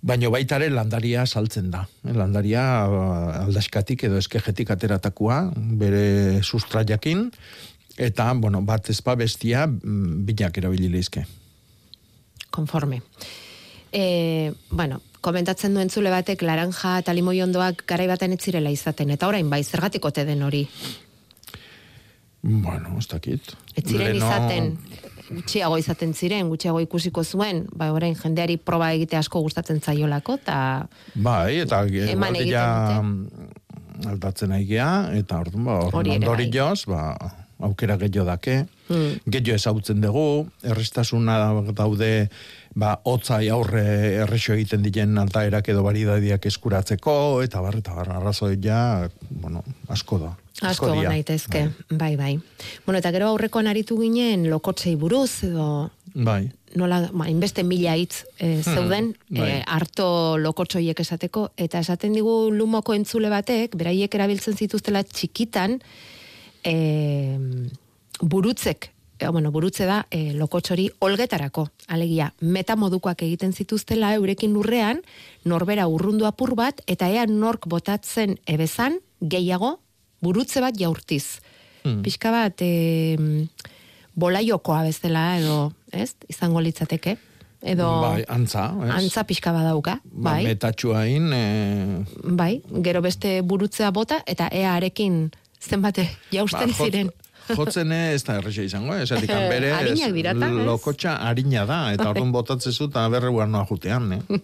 baino baitare landaria saltzen da. E, Landaria eh, aldaskatik edo eskejetik ateratakoa, bere sustraiakin, eta, bueno, bat ezpa bestia, mm, binak erabili leizke. Konforme. E, bueno, komentatzen duen zule batek laranja eta limoiondoak garai baten ez zirela izaten, eta orain bai, zergatik ote den hori? Bueno, ez dakit. Ez ziren Leno- izaten, gutxiago izaten ziren, gutxiago ikusiko zuen, ba, orain jendeari proba egite asko gustatzen zaiolako, eta Bai, eta Eman eman ja aldatzen aigea, eta orduan, ba, orduan bai. ondorioz, ba, aukera gehiago dake, Hmm. gehiago ezagutzen dugu, errestasuna daude, ba, hotzai aurre errexo egiten diren altaerak edo baridadiak eskuratzeko, eta bar, eta bar, arrazoi ja, bueno, asko da. Asko dira. egon daitezke, bai, bai. Bueno, eta gero aurrekoan aritu ginen lokotzei buruz, edo Bai. nola, ma, inbeste mila hitz e, zeuden, bai. e, harto lokotxoiek esateko, eta esaten digu lumoko entzule batek, beraiek erabiltzen zituztela txikitan, e, burutzek, e, bueno, burutze da e, lokotxori olgetarako, alegia, meta modukoak egiten zituztela eurekin lurrean, norbera urrundu apur bat, eta ea nork botatzen ebezan, gehiago, burutze bat jaurtiz. Hmm. Pixka bat, e, bolaiokoa bezala, edo, ez, izango litzateke, edo... Bai, antza, ez? Antza pixka badauka, Ba, bai, metatxuain, e, bai, gero beste burutzea bota, eta ea arekin zenbate jausten Ba, jot- ziren. Jotzen ez da errexe izango, eh? esatik bere ez? lokotxa harina da, eta orduan botatzen zu eta berreuan noa jutean, eh?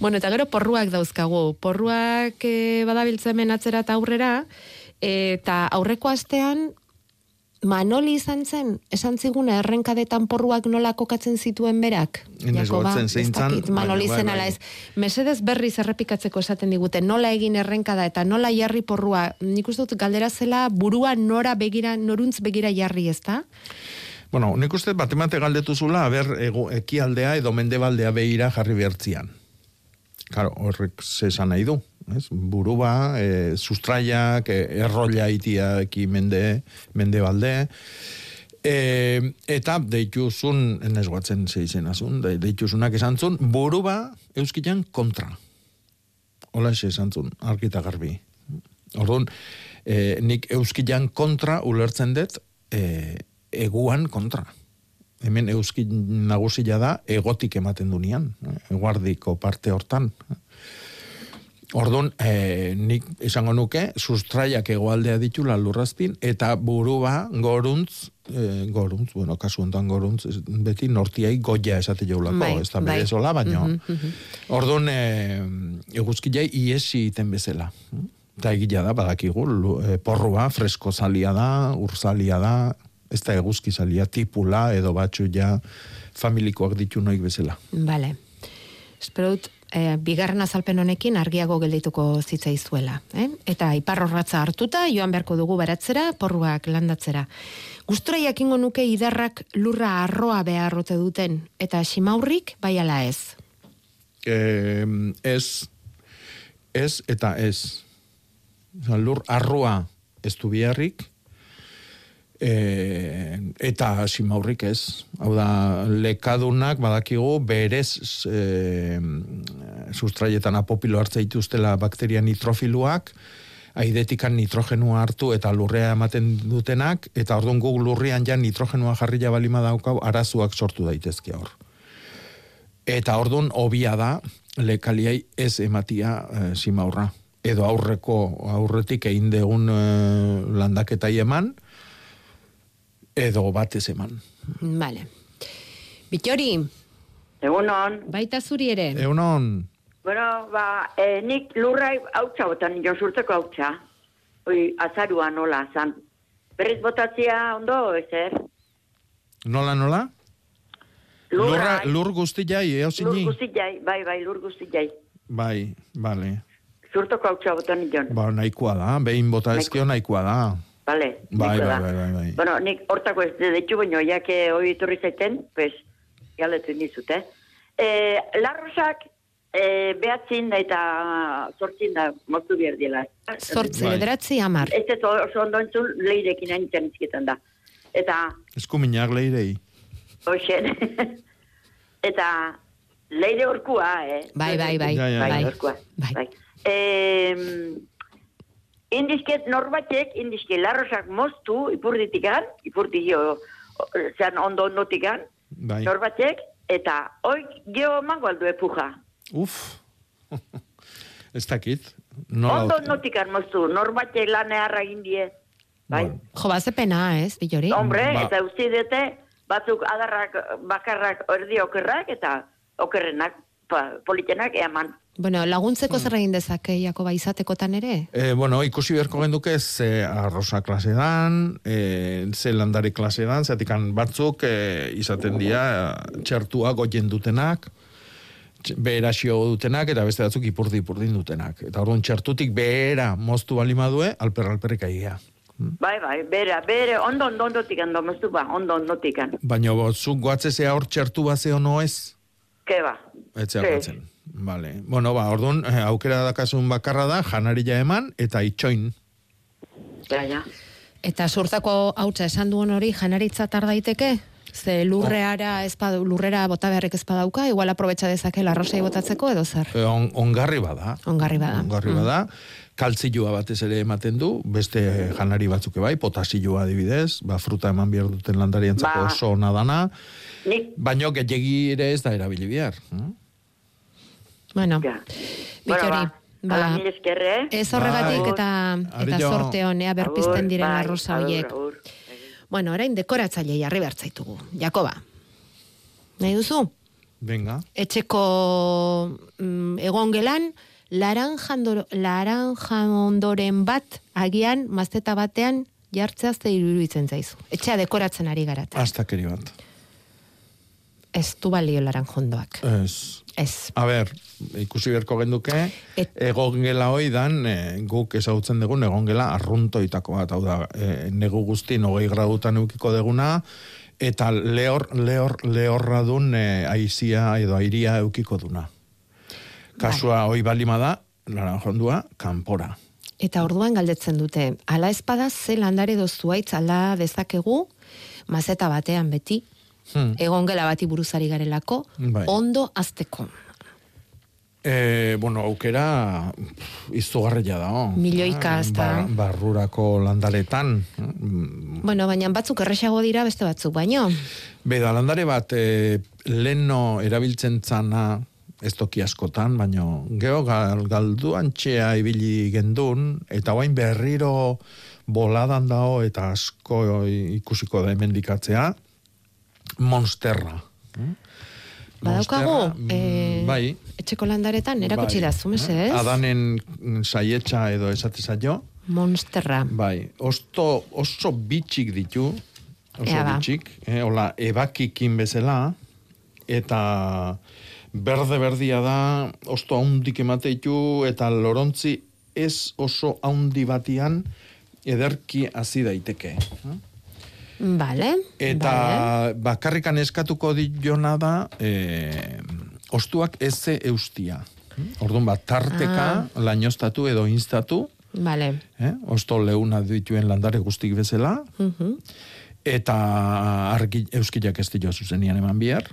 Bueno, eta gero porruak dauzkagu. Porruak e, badabiltzen hemen atzera eta aurrera, eta aurreko astean, Manoli izan zen, esan ziguna errenkadetan porruak nola kokatzen zituen berak? Jakoba, gotzen zein ez dakit, Manoli bai, zen bai. ala ez. Mesedez berriz errepikatzeko esaten digute, nola egin errenkada eta nola jarri porrua. Nik uste dut galdera zela burua nora begira, noruntz begira jarri ez da? Bueno, nik uste bat emate galdetu zula, aber, ego, ekialdea edo mendebaldea behira jarri behartzian. Claro, horrek ze esan nahi du. Ez? Burua, e, sustraiak, e, errolla itia eki mende, mendebalde. E, eta deituzun, enez guatzen ze izenazun, de, deituzunak esan zun, buruba euskilan kontra. Hola xe esan zun, argita garbi. Orduan, e, nik euskilan kontra ulertzen dut, e, eguan kontra. Hemen euski nagusia da egotik ematen dunean, eguardiko parte hortan. Orduan, e, nik esango nuke, sustraiak egoaldea ditula lurrazpin, eta burua goruntz, e, goruntz, bueno, kasu honetan goruntz, beti nortiai goia esate jaulako, Bai, ez da bai. berezola, baino. Mhm, mhm. Orduan, e, eguzkilei iesi iten bezala. Eta egia da, badakigu, porrua, fresko zalia da, urzalia da, ez da eguzki zalia, tipula, edo batxu ja familikoak ditu noik bezala. Bale. Espero dut, eh, bigarren azalpen honekin argiago geldituko zitzaizuela. Eh? Eta iparrorratza hartuta, joan beharko dugu baratzera, porruak landatzera. Gustura jakingo nuke idarrak lurra arroa beharrote duten, eta simaurrik bai ala ez. E, ez, ez eta ez. Lur arrua ez du biharrik, e, eta simaurrik ez. Hau da, lekadunak badakigu berez e, sustraietan apopilo hartza dituztela bakteria nitrofiluak, aidetikan nitrogenua hartu eta lurrea ematen dutenak, eta orduan guk lurrean ja nitrogenua jarria balima daukau, arazuak sortu daitezke hor. Eta ordun hobia da lekaliai ez ematia e, simaurra. Edo aurreko aurretik egin degun e, landaketai eman, edo batez eman. Bale. Bitori, Egunon. baita zuri ere. Egunon, Bueno, ba, e, nik lurra hautsa botan, jo surteko hautsa. Oi, azarua nola, zan. Berriz botatzia ondo, ezer? nola nola? Lurra, Lurra, lur guzti jai, eo lur zini? guzti jai, bai, bai, lur guzti jai. Bai, bale. Surtoko hautsa botan jon. Ba, nahikoa da, behin bota ezkio nahikoa da. Vale, Bai, bai, bai, bai, bai. Bueno, nik hortako ez ditu baino, ja que hoi iturri zaiten, pues, galetu nizut, eh? E, larrosak, e, behatzin da eta sortzin da moztu behar dela. Zortzi, Bai. bederatzi, amar. Ez ez oso ondo entzun, leirekin haintzen izketan da. Eta, Eskuminak leirei. hoxen, eta leire orkua, eh? Bai, bai, bai. Ja, ja, ja. Bai, orkua. Bai. Eh, indizket norbatek, indizke larrosak moztu, ipurditikan, ipurditio, zean ondo ondotikan, Bai. norbatek, eta hoi geho mango aldu epuja. Uf. ez dakit. Nola Ondo ondotikan moztu, norbatek lan eharra indie. Bai. Jo, bazepena, ez, Bitori? Hombre, Ba- eta uste dute, batzuk adarrak, bakarrak erdi okerrak, eta okerrenak, pa, politenak eaman. Bueno, laguntzeko Hmm. zer egin dezake Jakoba izatekotan ere? E, bueno, ikusi beharko genduke ze arrosa klase dan, e, ze landari klase dan, zatikan batzuk e, izaten dira e, txertua goien dutenak, beherazio dutenak, eta beste batzuk ipurdi ipurdin dutenak. Eta orduan txertutik behera moztu balimadue, alper alperrik aigia. Bai, bai, bere, bere, ondo, ondo, ondotikan, domoztu ba, ondo, ondotikan. Baina bo, zuk goatze zea hor txertu bazeo no ez, Ke ba. etzea Sí. Vale. Bueno, ba, orduan, eh, aukera dakasun bakarra da, janaria eman, eta itxoin. Ja, ja. Eta surtako hautsa esan duen hori janaritza tar daiteke? Ze lurreara ez badu, lurrera bota beharrek ez badauka, igual aprobetxa dezake larrosei botatzeko edo zer? E, on, ongarri bada. Ongarri bada. Ongarri bada. Kaltzilua batez ere ematen du, beste janari batzuk bai, potasilua adibidez, ba, fruta eman behar duten landarientzako Ba. oso ona dana, baino gehiagi ere ez da erabili behar. hm? Bueno, ja. Bueno, Bitori, ba, ba, Hala, mil esker, eh? ez horregatik Bai. eta, eta sorte honea berpizten Agur, diren bai, arrosa agur, horiek. Bueno, orain dekoratzaile jarri bertzaitugu. Jakoba, nahi duzu? Venga. etxeko mm, egongelan laranjandor, laranjandoren bat agian mazteta batean jartzea ze iruditzen zaizu. Etxea dekoratzen ari garat. Astakeri bat. Ez du balio laranjondoak. Ez. Ez. A ber, ikusi berko genduke, Et- egongela hoi dan, e, guk ezagutzen dugun egongela arruntoitako bat, hau da, e, negu guztin hogei gradutan eukiko deguna, eta lehor, lehor, lehorra dun e, aizia edo airia eukiko duna. Kasua hoi balima da, laranjondua, kanpora. Eta orduan galdetzen dute, ala espada ze landare edo zuaitz ala dezakegu, mazeta batean beti, Hmm. egon gela bati buruzari garelako, Bai. ondo azteko. E, bueno, aukera izugarria da, oh. Milioika, Ah, ezta? ba- barrurako landaretan. Mm, Bueno, baina batzuk erresago dira beste batzuk, baino. Beda, landare bat, e, leno erabiltzen zana, ez toki askotan, baino, geho gal, galduan txea ibili gendun, eta guain berriro boladan dao, eta asko ikusiko da hemendikatzea, monsterra. Monsterra, eh, mm, bai, etxeko landaretan, erakutsi bai, da, zumese, ez? Adanen mm, saietxa edo esateza jo, Monsterra. Bai, osto, oso bitxik ditu, oso Ea ba. bitxik, eh, hola, ebakikin bezala, eta berde-berdia da, osto haundik emateitu, eta lorontzi ez oso haundi batian, ederki hasi daiteke. eh? Vale. Eta vale. bakarrikan eskatuko diona da, eh, ostuak ez ze eustia. Orduan bat, tarteka, Ah. lainostatu edo instatu, Vale. eh? osto leuna dituen landare guztik bezala, Mhm. eta argi, euskilak ez dio zuzenian eman bihar.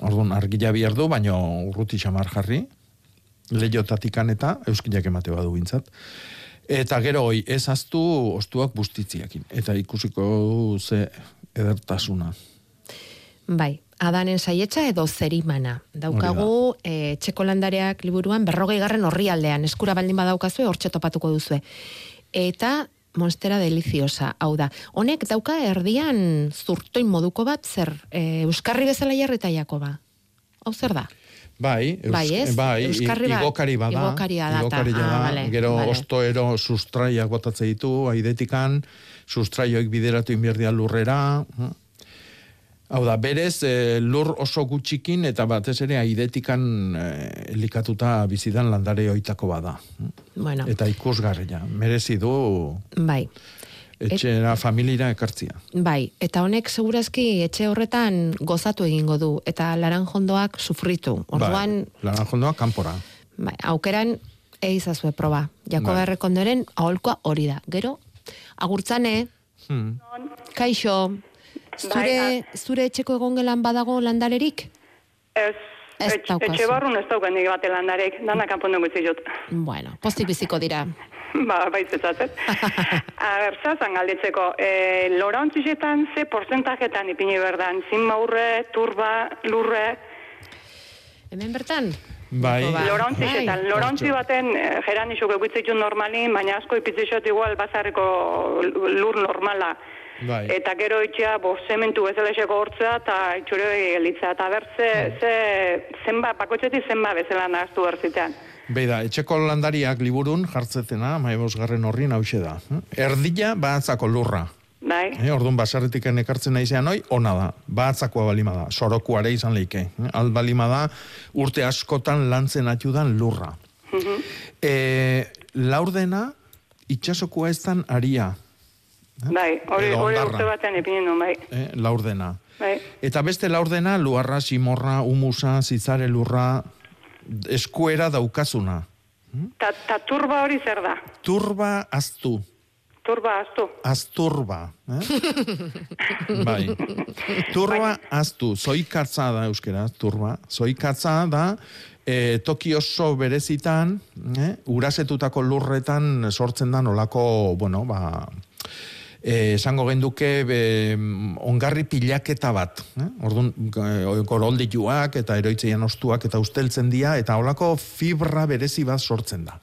Orduan, argila bihar du, baina urruti xamar jarri, lehiotatikan eta euskilak emate badu bintzat. Eta gero hoi, ez aztu ostuak bustitziakin. Eta ikusiko ze edertasuna. Bai, adanen saietxa edo zerimana. Daukagu, e, txeko landareak liburuan berrogei garren horri aldean, eskura baldin badaukazue, hortxe topatuko duzue. Eta monstera deliziosa, hau da. Honek dauka erdian zurtoin moduko bat, zer, e, Euskarri bezala jarrita Jakoba. Hau zer da? Bai, eus, Bai, ez? bai, Euskarri bat- igokari bada. igokaria da, ta. igokaria Ah, vale, Gero vale. ostoero sustraiak botatze ditu, aidetikan, sustraioek bideratu inbierdia lurrera. hm? Hau da, berez, eh, lur oso gutxikin eta batez ere aidetikan eh, elikatuta bizidan landare oitako bada. hm? Bueno, Eta ikusgarria, merezi du bai. Etxera familira ekartzia. Bai, eta honek segurazki etxe horretan gozatu egingo du, eta laranjondoak sufritu. Orduan, bai, laranjondoa kanpora. bai, aukeran eizazue proba. Jakoba Bai. errekondoren aholkoa hori da. Gero, agurtzane, Hmm. kaixo, zure, zure etxeko egongelan badago landarerik? Ez, Ez etx- daukazu. etxe barrun ez daukan nik bate landarek, danak kanpon dugu zizut. Bueno, postik biziko dira. ba, baitzetzatzen. A ber, zazan galditzeko, e, lorantzizetan ze porcentajetan ipini berdan, zin maurre, turba, lurre, Hemen bertan? Bai, Lorontzizetan, Bai. lorontzi baten eh, jeran isuk egutzitun normalin, baina asko ipitzizot igual bazarreko lur normala. Bai. Eta gero itxea, bo, zementu bezala eseko hortzea, eta itxure gelitza. Eta bertze, ze, zenba, bakotxetik zenba bezala nahaztu berzitean. Beida, etxeko landariak liburun jartzetena, maibosgarren horrin hause da. Erdila batzako lurra. Bai? Eh, orduan basarretik ekartzen naizean hoi, ona da. Batzakoa balima da. Sorokuare izan leike. Eh, Al balima da, urte askotan lantzen atudan lurra. Mhm. E, laurdena, itxasokoa ez dan aria. Bai, hori urte batean ipinen duen, bai. Eh, laurdena. Bai, Eta beste laurdena, luarra, simorra, humusa, zitzare lurra, eskuera daukazuna. ta, ta turba hori zer da? Turba aztu. Turba aztu. Azturba. Eh? bai. Turba aztu. Zoikatza da euskeraz, turba. Zoikatza da e, toki oso berezitan, eh? urasetutako lurretan sortzen da nolako, bueno, ba, esango genduke be, ongarri pilaketa bat. Eh? Orduan, e, goroldituak eta eroitzeian ostuak eta usteltzen dira, eta holako fibra berezi bat sortzen da.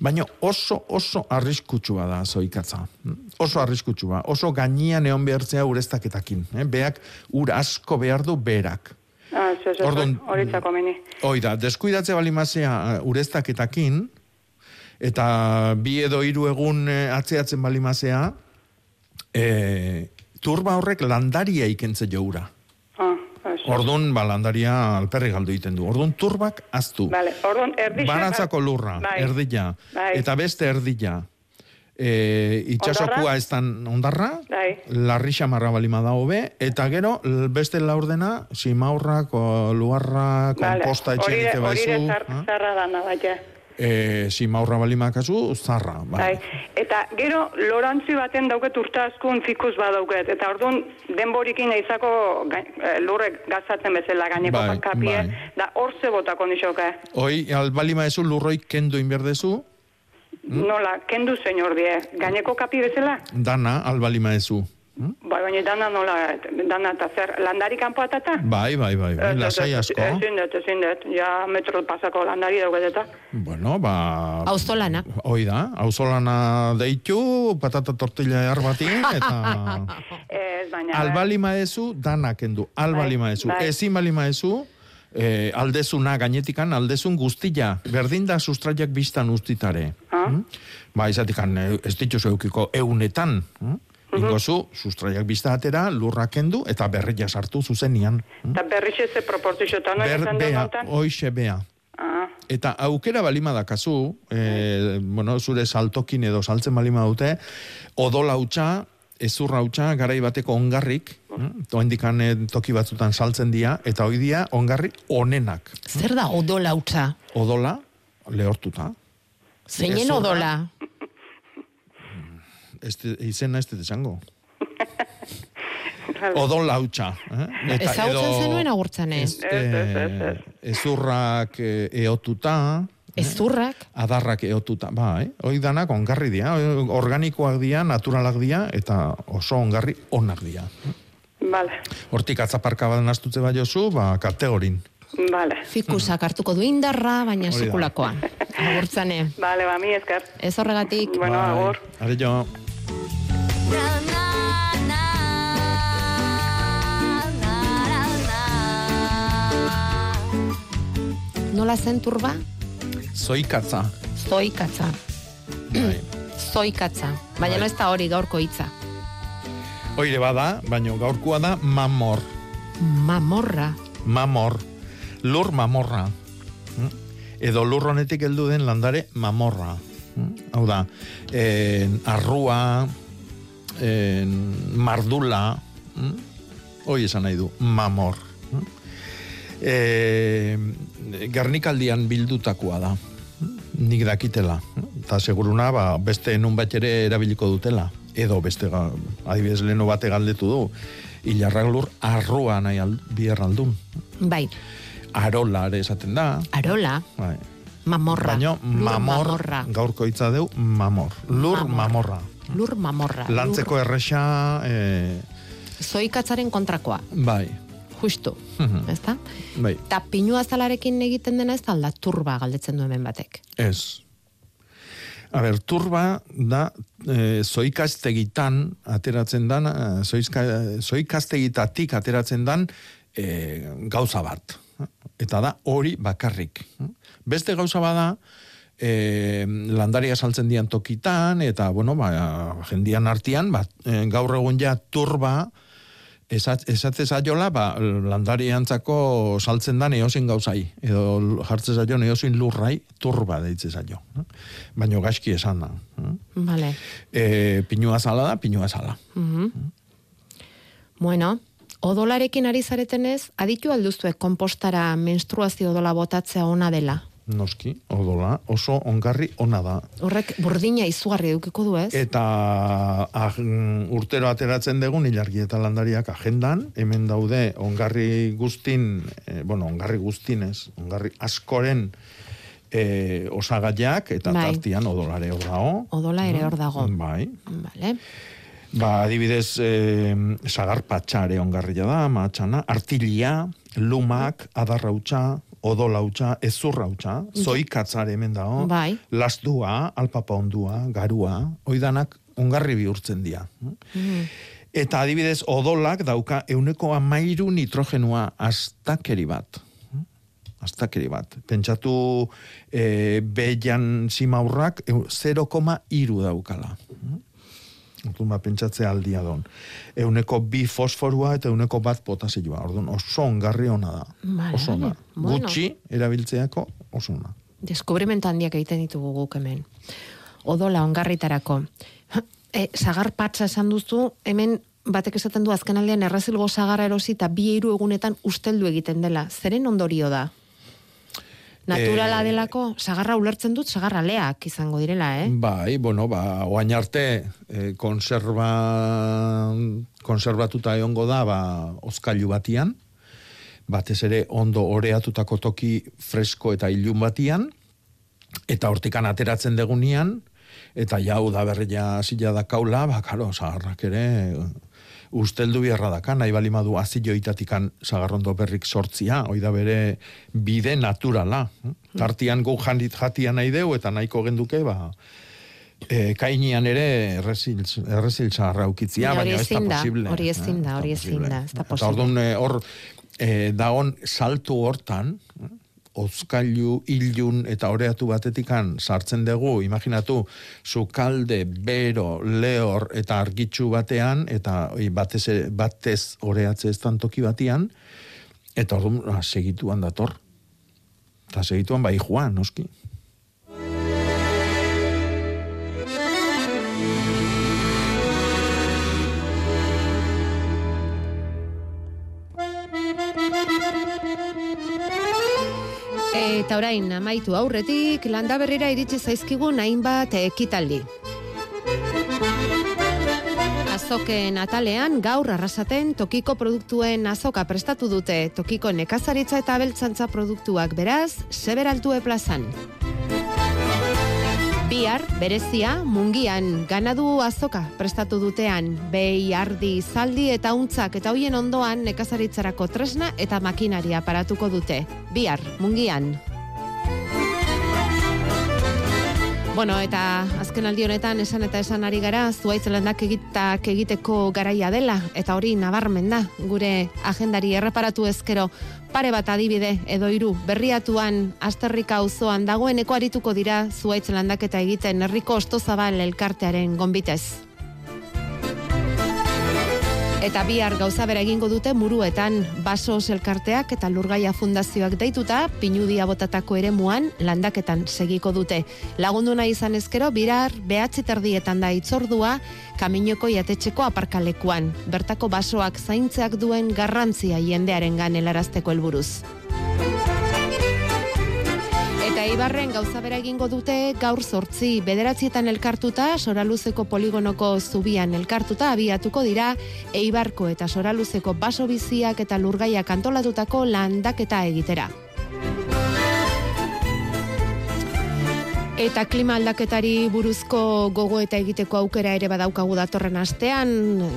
Baina oso, oso arriskutsua da zoikatza. Oso arriskutsua. Oso gainean egon behartzea ureztaketakin. Eh? Beak ur asko behar du berak. Ah, Orduan, hori meni. Hoi da, deskuidatze balimazea ureztaketakin, eta bi edo hiru egun eh, atzeatzen balimazea, e, turba horrek landaria ikentze joura. Ah. Orduan, ba, landaria alperri galdu egiten du. Orduan, turbak aztu. Vale, orduan, erdixe... Baratzako lurra, bai. erdila. Bai. Eta beste erdila. e, itxasokua ez dan ondarra, Bai. larri xamarra balima da hobe, eta gero beste laurdena, simaurrak, luarra, komposta etxe hori egite hori baizu, ah? zarra dana bai, ja. E, simaurra balima kasu, zarra. Bai. Bai. Eta gero lorantzi baten dauket urta askun fikus badauket. Eta orduan denborikin izako lurrek gazatzen bezala gaineko Bai, kapie. bai. Da hor ze botako nixoke. Hoi, albalima ezu lurroi kendu inberdezu. Nola, kendu senyor die. Gaineko kapi bezala? dana albalima ezu. Bai, baina dana nola, dana eta zer, landari kanpo atata? Bai, bai, bai, bai, Ez, ez, lasai ez, asko. Ezin dut, ezin dut. Ja metro pasako landari dauket eta. Bueno, ba... Auzolana. Hoi da, auzolana deitu, patata tortilla erbati, eta... Ez, baina... albalima ezu, dana kendu, albalima ezu. bai. Ezin balima ezu, eh, aldezuna gainetikan, aldezun guztila, berdin da sustraiak biztan ustitare. Ah. Mm? Ba, izatikan, eh, ez dituzu eukiko eunetan. Mm? Ingozu, sustraiak bizta atera, lurra kendu, eta berria sartu zuzenian. Eta berriz ez ze proportziotan, no? Ber, esan bea, dut hoixe bea. Ah, Eta aukera balima dakazu, e, bueno, zure saltokin edo saltzen balima dute, odola hutsa, ezurra hutsa, garai bateko ongarrik, eh, toki batzutan saltzen dira, eta hoi dia ongarri onenak. Zer da odola utza? Odola, lehortuta. Zeinen odola? Este, izena ez dut esango. Odola hutsa. Eh? Ezagutzen zenuen agurtzane? Eh, ezurrak eh, eotuta, Ezurrak? adarrak eotuta, bai, hoi danak ongarri dira, organikoak dira, naturalak dira, eta oso ongarri onak dira. Vale, Hortik atzaparka bat nastutze bai jozu, ba, kategorin. vale. Fikusak hartuko du indarra, baina sekulakoa. Agurtzane. Vale, ba, mi esker. Ez horregatik. Bueno, agur. Are jo. Nola zen turba? Zoikatza. Zoikatza. Bai. Zoikatza. Baina no ez da hori gaurko hitza. Oire bada, baino gaurkoa da mamor. Mamorra. Mamor. Lur mamorra. Mm? Edo lur honetik heldu den landare mamorra. Hau da, en, arrua, en, mardula, mm? hoi esan nahi du, mamor. Mm? E, garnikaldian bildutakoa da. Mm? Nik dakitela. Eta seguruna, ba, beste nun bat ere erabiliko dutela. Edo beste, adibidez leno bate galdetu du. Ilarrak lur arrua nahi al, biher aldun. Bai. Arola ere esaten da. Arola. Bai. Mamorra. Baina Lur mamor, mamorra. gaurko hitza deu, mamor. Lur mamorra. Lur mamorra. Lantzeko erresa, eh, Lur- Zoikatzaren kontrakoa. bai. Justu. Mhm. Ezta? Bai, Ta pinua zalarekin egiten dena ez da alda turba galdetzen du hemen batek. ez. A ber, turba da e, zoikaztegitan ateratzen dan, e, zoizka, zoikaztegitatik ateratzen dan e, gauza bat. Eta da hori bakarrik. Beste gauza bada, e, landaria saltzen dian tokitan, eta, bueno, ba, jendian artian, ba, e, gaur egun ja turba, esat, esatze zaiola, ba, landariantzako saltzen da neozin gauzai, edo jartze zaio neozin lurrai, turba deitze zaio. eh? Baina gaizki esan da. eh? Vale. E, pinua zala da, pinua zala. Mhm. Bueno, odolarekin ari zaretenez, aditu alduzue kompostara menstruazio odola botatzea ona dela. Noski, odola, oso ongarri ona da. Horrek burdina izugarri edukiko du, ez? Eta ah, mm, urtero ateratzen dugun ilargi eta landariak agendan, hemen daude ongarri guztin, eh, bueno, ongarri guztinez, ongarri askoren eh, osagaiak, eta Bai. tartian odolare hor dago. Odola ere hor dago. Bai. Vale. Ba, adibidez, eh, sagar patxare ongarria da, matxana, artilia, lumak, adarrautxa, odolautxa, ezurrautxa, zoikatzare hemen dago, Bai. lasdua, alpapa ondua, garua, oidanak ongarri bihurtzen dira. Mhm. Eta adibidez, odolak dauka euneko amairu nitrogenua astakeri bat. Astakeri bat. Pentsatu e, behian simaurrak eu- 0,iru daukala. Orduan, ba, pentsatzea aldia don. Euneko bi fosforua eta euneko bat potasioa. Orduan, oso ongarri ona da. Vale, Oso ona. bueno. Gutxi erabiltzeako oso ona. Deskubrimentu handiak egiten ditugu guk hemen. odola ongarritarako. E, sagar patsa esan duzu, hemen batek esaten du azkenaldean errazilgo sagarra erosi eta bi hiru egunetan usteldu egiten dela. Zeren ondorio da? Naturala Eh, delako, sagarra ulertzen dut, sagarra leak izango direla, eh? Bai, bueno, ba, oain arte, eh, konserva, konservatuta egongo da, ba, ozkailu batian, batez ere ondo oreatutako toki fresko eta ilun batian, eta hortikan ateratzen degunean, eta jau da berria zila da kaula, ba, karo, zaharrak ere, usteldu biherra daka, nahi bali madu azioitatikan zagarrondo berrik sortzia, hoi da bere bide naturala. Tartian gu jandit jatia nahi deu, eta nahiko genduke, ba, e, kainian ere errezil, errezil zaharra ukitzia, Hori baina ez da posible. hori ezin da, hori ezin da, ez da Eta posible. orduan eh, hor, e, dagon saltu hortan, ozkailu, ilun eta oreatu batetikan sartzen dugu, imaginatu, sukalde, bero, lehor eta argitxu batean, eta batez, batez oreatze ez toki batian, eta orduan ah, segituan dator. Eta segituan bai joan, noski. Eta orain, amaitu aurretik, landa berrira iritsi zaizkigun hainbat ekitaldi. Azoken atalean gaur arrasaten tokiko produktuen azoka prestatu dute tokiko nekazaritza eta abeltzantza produktuak beraz, seberaltue plazan. Bihar, berezia, mungian, ganadu azoka prestatu dutean, behi, ardi, zaldi eta untzak eta hoien ondoan nekazaritzarako tresna eta makinaria paratuko dute. Bihar, mungian. Bueno, eta azken aldi honetan esan eta esan ari gara, zuaitz landak egitak egiteko garaia dela, eta hori nabarmen da, gure agendari erreparatu ezkero, pare bat adibide edo hiru berriatuan asterrika auzoan dagoeneko arituko dira zuaitz landaketa egiten herriko ostozabal elkartearen gonbitez. Eta bihar gauza bera egingo dute muruetan basos elkarteak eta lurgaia fundazioak deituta pinudia botatako eremuan landaketan segiko dute. Lagundu nahi izan ezkero birar behatzi terdietan da itzordua kaminoko jatetxeko aparkalekuan. Bertako basoak zaintzeak duen garrantzia jendearen ganelarazteko helburuz. Eta Ibarren gauza bera egingo dute gaur zortzi bederatzietan elkartuta, soraluzeko poligonoko zubian elkartuta abiatuko dira, Eibarko eta soraluzeko baso biziak eta lurgaiak antolatutako landaketa egitera. Eta klima aldaketari buruzko gogo eta egiteko aukera ere badaukagu datorren astean.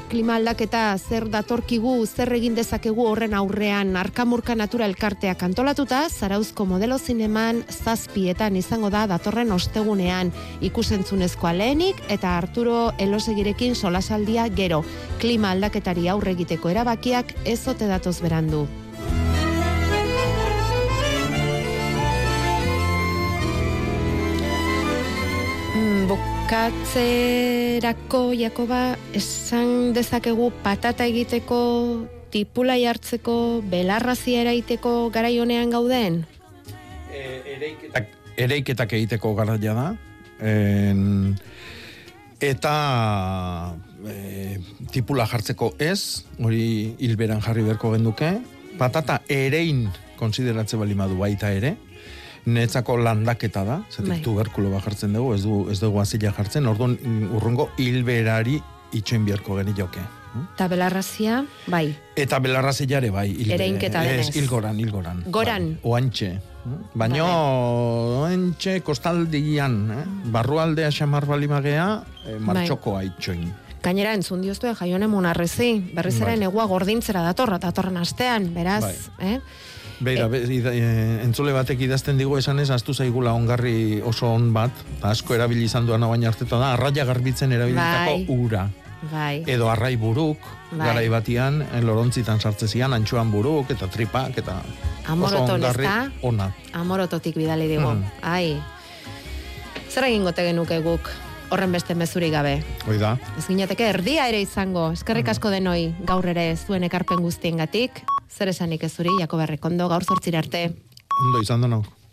Klima aldaketa zer datorkigu, zer egin dezakegu horren aurrean arkamurka natura elkarteak antolatuta, zarauzko modelo zineman zazpietan izango da datorren ostegunean ikusentzunezkoa lehenik eta Arturo Elosegirekin solasaldia gero. Klima aldaketari aurre egiteko erabakiak ez ote datoz berandu. Bukatzerako, Jakoba, esan dezakegu patata egiteko, tipula jartzeko, belarrazia eraiteko garai honean gauden? ereiketak, ereiketak egiteko garaia da. En, eta e, tipula jartzeko ez, hori hilberan jarri beharko genduke. Patata erein konsideratze bali madu baita ere. Netzako landaketa da, zatik Bai. tuberkulo bat jartzen dugu, ez, du, ez dugu azila jartzen, orduan urrungo hilberari itxoin beharko genioke. Eta belarrazia, bai. Eta belarrazilare bai. hilbe- Ereinketa denez. Ez, hilgoran, hilgoran. Goran. Bai, oantxe. Baina oantxe kostaldian, eh? barrualdea xamar balimagea, eh, martxoko aitxoin. Gainera entzun dioztu jaionen monarrezi, berriz ere Bai. negua gordintzera datorra, datorren astean, beraz, Bai. eh? Beira, be, ida- eh, entzule batek idazten digu esan ez, astu zaigula ongarri oso on bat, eta asko erabili izan duan baina arteta da, arraia garbitzen erabilitako Bai. ura. Bai. Edo arrai buruk, Bai. garai batian, eh, lorontzitan sartzezian, antxuan buruk, eta tripak, eta Amoroton, oso ongarri ona. Amorototik bidali digu. Mm. Ai. Zer egingo te genuke guk horren beste mezurik gabe? Hoi da. Ez ginateke erdia ere izango. Eskerrik asko denoi gaur ere zuen ekarpen guztiengatik. Zer esanik ez zuri, Jakob Errekondo, gaur zortzira arte. Ondo izan denok.